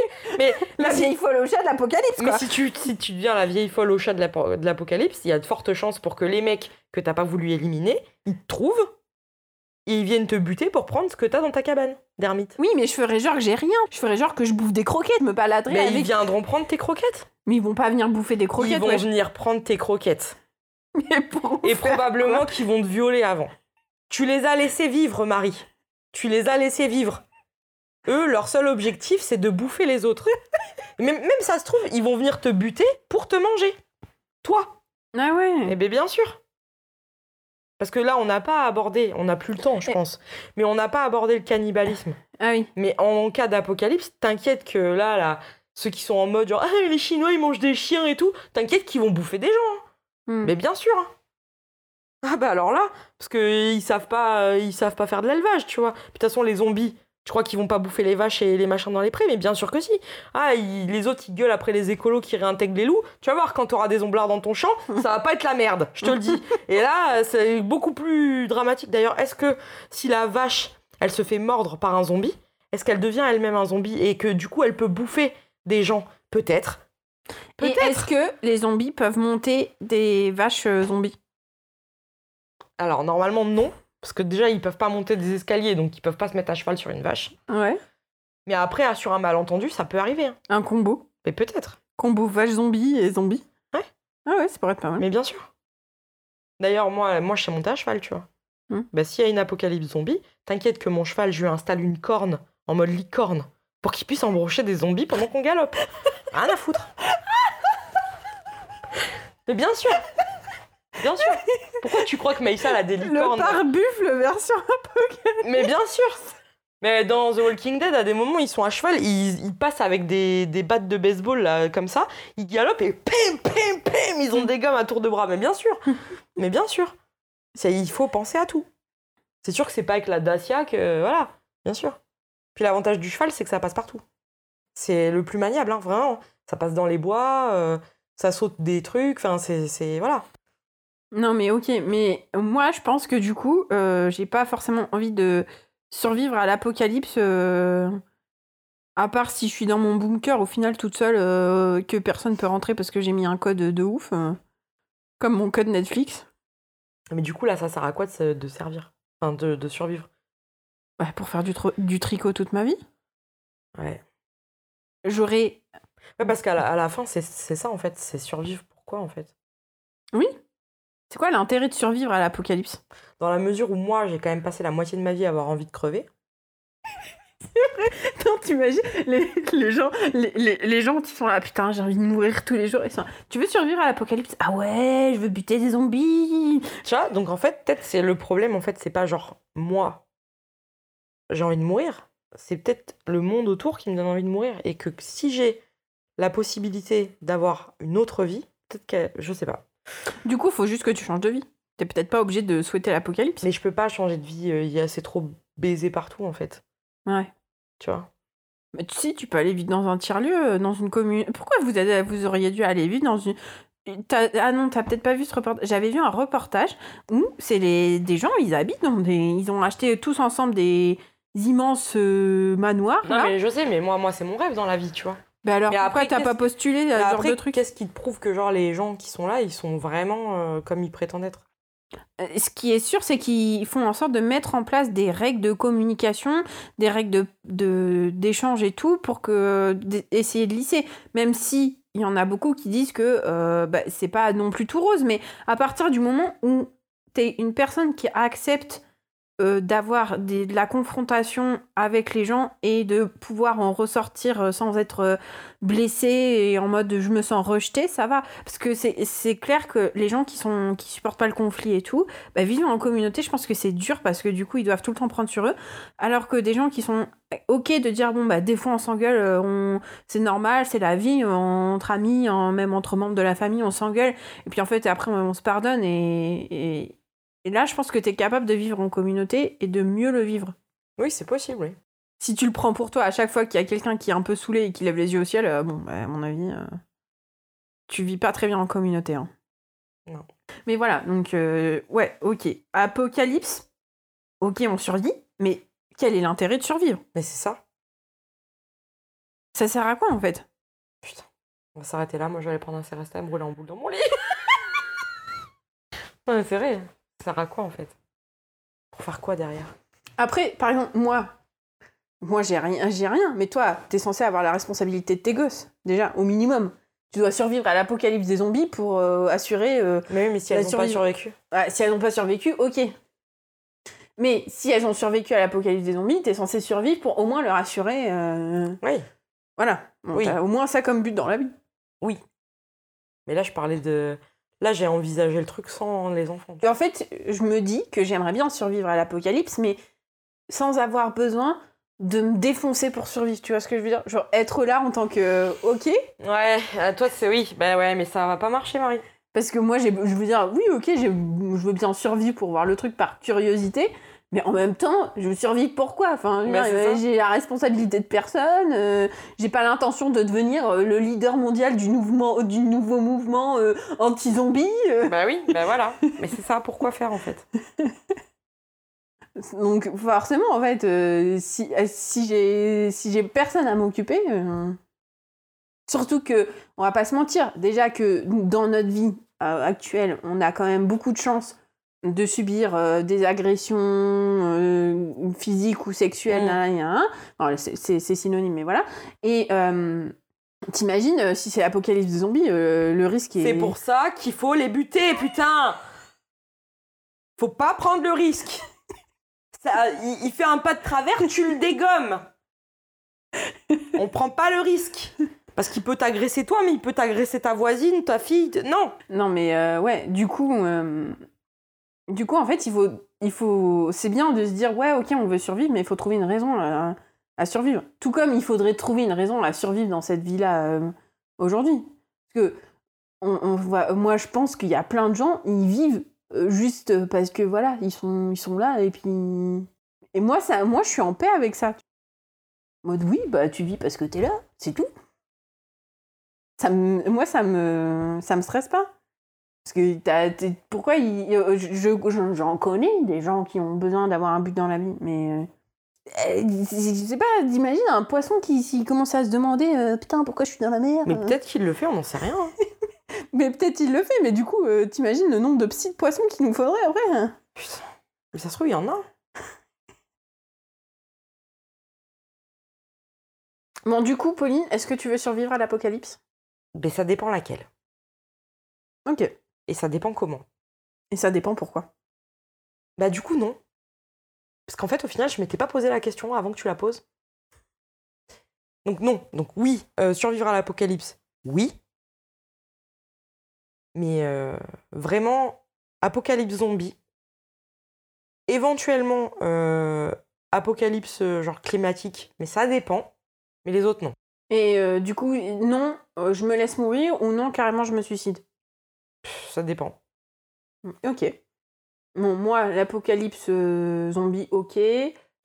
Mais, la vieille folle au chat de l'apocalypse mais si, tu, si tu deviens la vieille folle au chat de l'apocalypse, il y a de fortes chances pour que les mecs que t'as pas voulu éliminer, ils te trouvent et ils viennent te buter pour prendre ce que t'as dans ta cabane d'ermite. Oui, mais je ferais genre que j'ai rien. Je ferais genre que je bouffe des croquettes, me baladerais Mais ils viendront prendre tes croquettes. Mais ils vont pas venir bouffer des croquettes. ils vont venir prendre tes croquettes. Mais pour Et probablement qu'ils vont te violer avant. Tu les as laissés vivre, Marie. Tu les as laissés vivre. Eux, leur seul objectif, c'est de bouffer les autres. même, même ça se trouve, ils vont venir te buter pour te manger. Toi. Ah ouais. Eh bien, bien sûr. Parce que là, on n'a pas abordé, on n'a plus le temps, je pense, mais on n'a pas abordé le cannibalisme. Ah oui. Mais en cas d'apocalypse, t'inquiète que là, là, ceux qui sont en mode genre, ah, les Chinois, ils mangent des chiens et tout, t'inquiète qu'ils vont bouffer des gens. hein. Hmm. Mais bien sûr. hein. Ah bah alors là, parce que ils savent pas, euh, ils savent pas faire de l'élevage, tu vois. Puis de toute façon, les zombies, je crois qu'ils vont pas bouffer les vaches et les machins dans les prés, mais bien sûr que si. Ah, ils- les autres, ils gueulent après les écolos qui réintègrent les loups. Tu vas voir, quand t'auras des omblards dans ton champ, ça va pas être la merde, je te le dis. Et là, c'est beaucoup plus dramatique. D'ailleurs, est-ce que si la vache, elle se fait mordre par un zombie, est-ce qu'elle devient elle-même un zombie et que du coup, elle peut bouffer des gens? Peut-être. Et Peut-être. est-ce que les zombies peuvent monter des vaches euh, zombies? Alors normalement non, parce que déjà ils peuvent pas monter des escaliers, donc ils peuvent pas se mettre à cheval sur une vache. Ouais. Mais après, sur un malentendu, ça peut arriver. hein. Un combo. Mais peut-être. Combo vache zombie et zombie. Ouais. Ah ouais, ça pourrait être pas mal. Mais bien sûr. D'ailleurs, moi, moi je sais monter à cheval, tu vois. Hmm. Bah s'il y a une apocalypse zombie, t'inquiète que mon cheval, je lui installe une corne en mode licorne pour qu'il puisse embrocher des zombies pendant qu'on galope. Rien à foutre. Mais bien sûr. Bien sûr. Pourquoi tu crois que Maïssa a des Le licornes pare-buffle version. Mais bien sûr Mais dans The Walking Dead, à des moments, ils sont à cheval, ils, ils passent avec des, des battes de baseball, là, comme ça, ils galopent et pim, pim, pim, ils ont des gommes à tour de bras. Mais bien sûr Mais bien sûr C'est- Il faut penser à tout. C'est sûr que c'est pas avec la Dacia que... Voilà, bien sûr. Puis l'avantage du cheval, c'est que ça passe partout. C'est le plus maniable, hein, vraiment. Ça passe dans les bois, euh, ça saute des trucs, enfin, c'est... c'est- Voilà. Non mais ok, mais moi je pense que du coup, euh, j'ai pas forcément envie de survivre à l'apocalypse. euh, À part si je suis dans mon bunker au final toute seule, euh, que personne peut rentrer parce que j'ai mis un code de ouf. comme mon code Netflix. Mais du coup, là, ça sert à quoi de, de servir? Enfin, de, de survivre? Ouais, pour faire du, du tricot toute ma vie. Ouais. J'aurais. Ouais, parce qu'à la, à la fin, c'est ça en fait, c'est survivre. Pourquoi en fait? C'est quoi l'intérêt de survivre à l'apocalypse? Dans la mesure où moi, j'ai quand même passé la moitié de ma vie à avoir envie de crever. Non, t'imagines les, les gens, les, les, les gens qui sont là, putain, j'ai envie de mourir tous les jours. Ils sont, tu veux survivre à l'apocalypse? Ah ouais, je veux buter des zombies. Tu vois Donc en fait, peut-être c'est le problème, en fait, c'est pas genre moi, j'ai envie de mourir. C'est peut-être le monde autour qui me donne envie de mourir. Et que si j'ai la possibilité d'avoir une autre vie, peut-être que. Je sais pas. Du coup, faut juste que tu changes de vie. T'es peut-être pas obligé de souhaiter l'apocalypse. Mais je peux pas changer de vie, euh, il y a- c'est trop baisé partout en fait. Ouais. Tu vois Mais tu sais, tu peux aller vivre dans un tiers-lieu, euh, dans une commune. Pourquoi vous, avez- vous auriez dû aller vivre dans une. Ah non, t'as peut-être pas vu ce reportage. J'avais vu un reportage où c'est les... des gens, ils habitent dans des. Ils ont acheté tous ensemble des immenses euh, manoirs. Non, là. mais je sais, mais moi, moi c'est mon rêve dans la vie, tu vois. Bah alors Mais pourquoi après, t'as pas postulé à Mais ce genre après, de truc? qu'est-ce qui te prouve que genre les gens qui sont là, ils sont vraiment euh, comme ils prétendent être? Euh, Ce qui est sûr, c'est qu'ils font en sorte de mettre en place des règles de communication, des règles de, de- d'échange et tout pour que d'essayer de lisser. Même si il y en a beaucoup qui disent que euh, bah, c'est pas non plus tout rose, mais à partir du moment où t'es une personne qui accepte euh, d'avoir de la confrontation avec les gens et de pouvoir en ressortir euh, sans être euh, blessé et en mode je me sens rejeté, ça va. Parce que c'est clair que les gens qui sont qui supportent pas le conflit et tout, bah, vivre en communauté, je pense que c'est dur parce que du coup, ils doivent tout le temps prendre sur eux. Alors que des gens qui sont ok de dire bon, bah, des fois on s'engueule, c'est normal, c'est la vie, entre amis, même entre membres de la famille, on s'engueule. Et puis en fait, après, on se pardonne et, et là, je pense que tu es capable de vivre en communauté et de mieux le vivre. Oui, c'est possible, oui. Si tu le prends pour toi à chaque fois qu'il y a quelqu'un qui est un peu saoulé et qui lève les yeux au ciel, euh, bon, bah, à mon avis, euh, tu vis pas très bien en communauté. hein. Non. Mais voilà, donc, euh, ouais, ok. Apocalypse, ok, on survit, mais quel est l'intérêt de survivre? Mais c'est ça. Ça sert à quoi en fait? Putain. On va s'arrêter là. Moi, je vais aller prendre un CRST et me rouler en boule dans mon lit. non, mais c'est vrai. Ça sert à quoi, en fait? Pour faire quoi derrière? Après, par exemple, moi, moi j'ai rien, j'ai rien, mais toi, t'es censé avoir la responsabilité de tes gosses, déjà, au minimum. Tu dois survivre à l'apocalypse des zombies pour euh, assurer. euh, Mais oui, mais si elles n'ont pas survécu. ah, si elles n'ont pas survécu, ok. Mais si elles ont survécu à l'apocalypse des zombies, t'es censé survivre pour au moins leur assurer. euh, Oui. Voilà. Bon, Oui. t'as au moins ça comme but dans la vie. Mais là, je parlais de. Là, j'ai envisagé le truc sans les enfants. En fait, je me dis que j'aimerais bien survivre à l'apocalypse, mais sans avoir besoin de me défoncer pour survivre. Tu vois ce que je veux dire? Genre être là en tant que ok, Ouais, euh, toi, c'est oui. Bah ouais, mais ça va pas marcher, Marie. Parce que moi, je veux dire, oui, ok, je veux bien survivre pour voir le truc par curiosité, mais en même temps, je survis pourquoi? Enfin, Bah, j'ai la responsabilité de personne, euh, j'ai pas l'intention de devenir euh, le leader mondial du, mouvement, du nouveau mouvement euh, anti-zombie. euh. Bah oui, bah voilà. mais c'est ça, pourquoi faire, en fait? Donc, forcément, en fait, si, si j'ai si j'ai personne à m'occuper. Surtout que, on va pas se mentir, déjà que dans notre vie actuelle, on a quand même beaucoup de chances de subir euh, des agressions euh, physiques ou sexuelles, Mm. Enfin, c'est- synonyme, mais voilà. Et euh, t'imagines, si c'est l'apocalypse des zombies, le risque est... C'est pour ça qu'il faut les buter, putain Faut pas prendre le risque. Ça, il, il fait un pas de travers, tu le dégommes. On prend pas le risque. Parce qu'il peut t'agresser toi, mais il peut t'agresser ta voisine, ta fille. Non Non, mais euh, ouais, du coup, euh, du coup, en fait, il faut, il faut, c'est bien de se dire, ouais, ok, on veut survivre, mais il faut trouver une raison à, survivre. Tout comme il faudrait trouver une raison à survivre dans cette vie-là euh, aujourd'hui. Parce que, on, voit, moi, je pense qu'il y a plein de gens, ils vivent euh, juste parce que, voilà, ils sont, ils sont là, et puis. Et moi, ça, moi, je suis en paix avec ça. Mode, oui, bah, tu vis parce que t'es là, c'est tout. Ça moi, ça me, ça me stresse pas. Parce que pourquoi il- euh, je- je- j'en connais des gens qui ont besoin d'avoir un but dans la vie, mais euh, euh, je sais pas, d'imagine un poisson qui commence à se demander euh, putain pourquoi je suis dans la mer. Mais euh. peut-être qu'il le fait, on n'en sait rien. hein. mais peut-être il le fait, mais du coup t'imagines le nombre de petits poissons qu'il nous faudrait après. hein. Putain. Mais ça se trouve, il y en a. Bon du coup Pauline, est-ce que tu veux survivre à l'apocalypse? Mais ça dépend laquelle. Ok. Et ça dépend comment. Et ça dépend pourquoi. Bah du coup, non. Parce qu'en fait, au final, je m'étais pas posé la question avant que tu la poses. Donc non. Donc oui, euh, survivre à l'apocalypse, oui. Mais euh, vraiment, apocalypse zombie. Éventuellement, euh, apocalypse genre climatique, mais ça dépend. Mais les autres, non. Et du coup non, je me laisse mourir ou non carrément je me suicide. Ça dépend. Ok. Bon, moi, l'apocalypse euh, zombie, ok.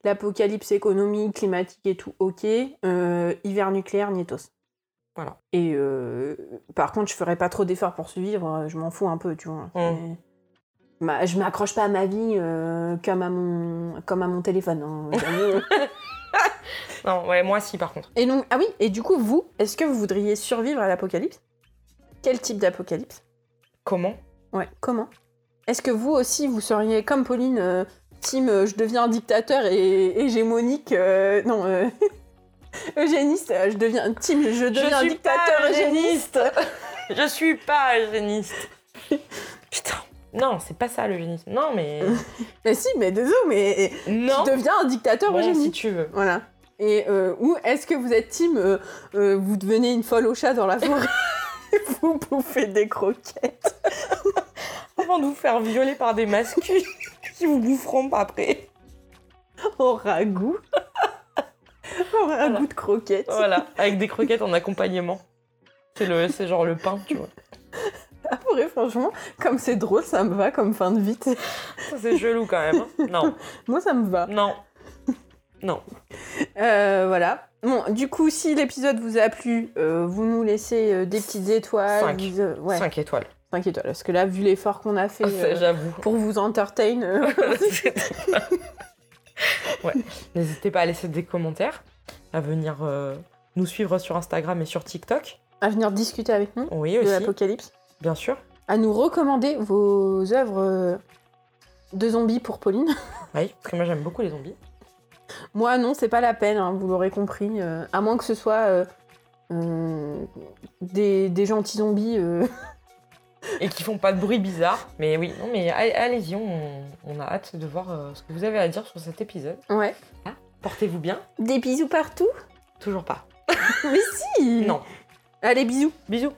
L'apocalypse économique, climatique et tout, ok. Euh, hiver nucléaire, nietos. Voilà. Et euh, par contre, je ferai pas trop d'efforts pour survivre, je m'en fous un peu, tu vois. Mm. Ma- je m'accroche pas à ma vie comme, à mon, comme à mon téléphone. hein. Non, ouais, moi si par contre. et donc, ah oui, et du coup, vous, est-ce que vous voudriez survivre à l'apocalypse? Quel type d'apocalypse? Comment? Ouais, comment? Est-ce que vous aussi, vous seriez comme Pauline, euh, team euh, je deviens dictateur et hégémonique euh, Non, euh, eugéniste, euh, je deviens team je deviens suis dictateur eugéniste. Je suis pas eugéniste. Putain. Non, c'est pas ça l'eugénisme. Non, mais. Mais si, mais désolé, mais non. tu deviens un dictateur Bon, si tu veux. Voilà. Et euh, ou est-ce que vous êtes team, euh, euh, vous devenez une folle au chat dans la forêt? Vous bouffez des croquettes. Avant de vous faire violer par des masculins qui vous boufferont pas après. au ragoût. au ragoût de croquettes. Voilà, avec des croquettes en accompagnement. C'est le, c'est genre le pain, tu vois. Après, franchement, comme c'est drôle, ça me va comme fin de vie. Ça, c'est chelou quand même. hein. Non, Moi, ça me va. non, non. Euh, voilà. Bon, du coup, si l'épisode vous a plu, euh, vous nous laissez euh, des petites étoiles. Cinq. vous, euh, ouais, 5 étoiles. 5 étoiles. Parce que là, vu l'effort qu'on a fait Ah, euh, J'avoue. pour vous entertain, euh, ouais. N'hésitez pas à laisser des commentaires, à venir euh, nous suivre sur Instagram et sur TikTok. à venir discuter avec nous Oui, de aussi, l'Apocalypse. bien sûr. À nous recommander vos œuvres euh, de zombies pour Pauline. Oui, parce que moi j'aime beaucoup les zombies. Moi, non, c'est pas la peine, hein, vous l'aurez compris. euh, à moins que ce soit euh, euh, des, des gentils zombies. Et qui font pas de bruit bizarre. Mais oui, non, mais allez- allez-y, on, on a hâte de voir ce que vous avez à dire sur cet épisode. Ouais. Portez-vous bien. Des bisous partout Toujours pas. Mais si Non. Allez, bisous Bisous.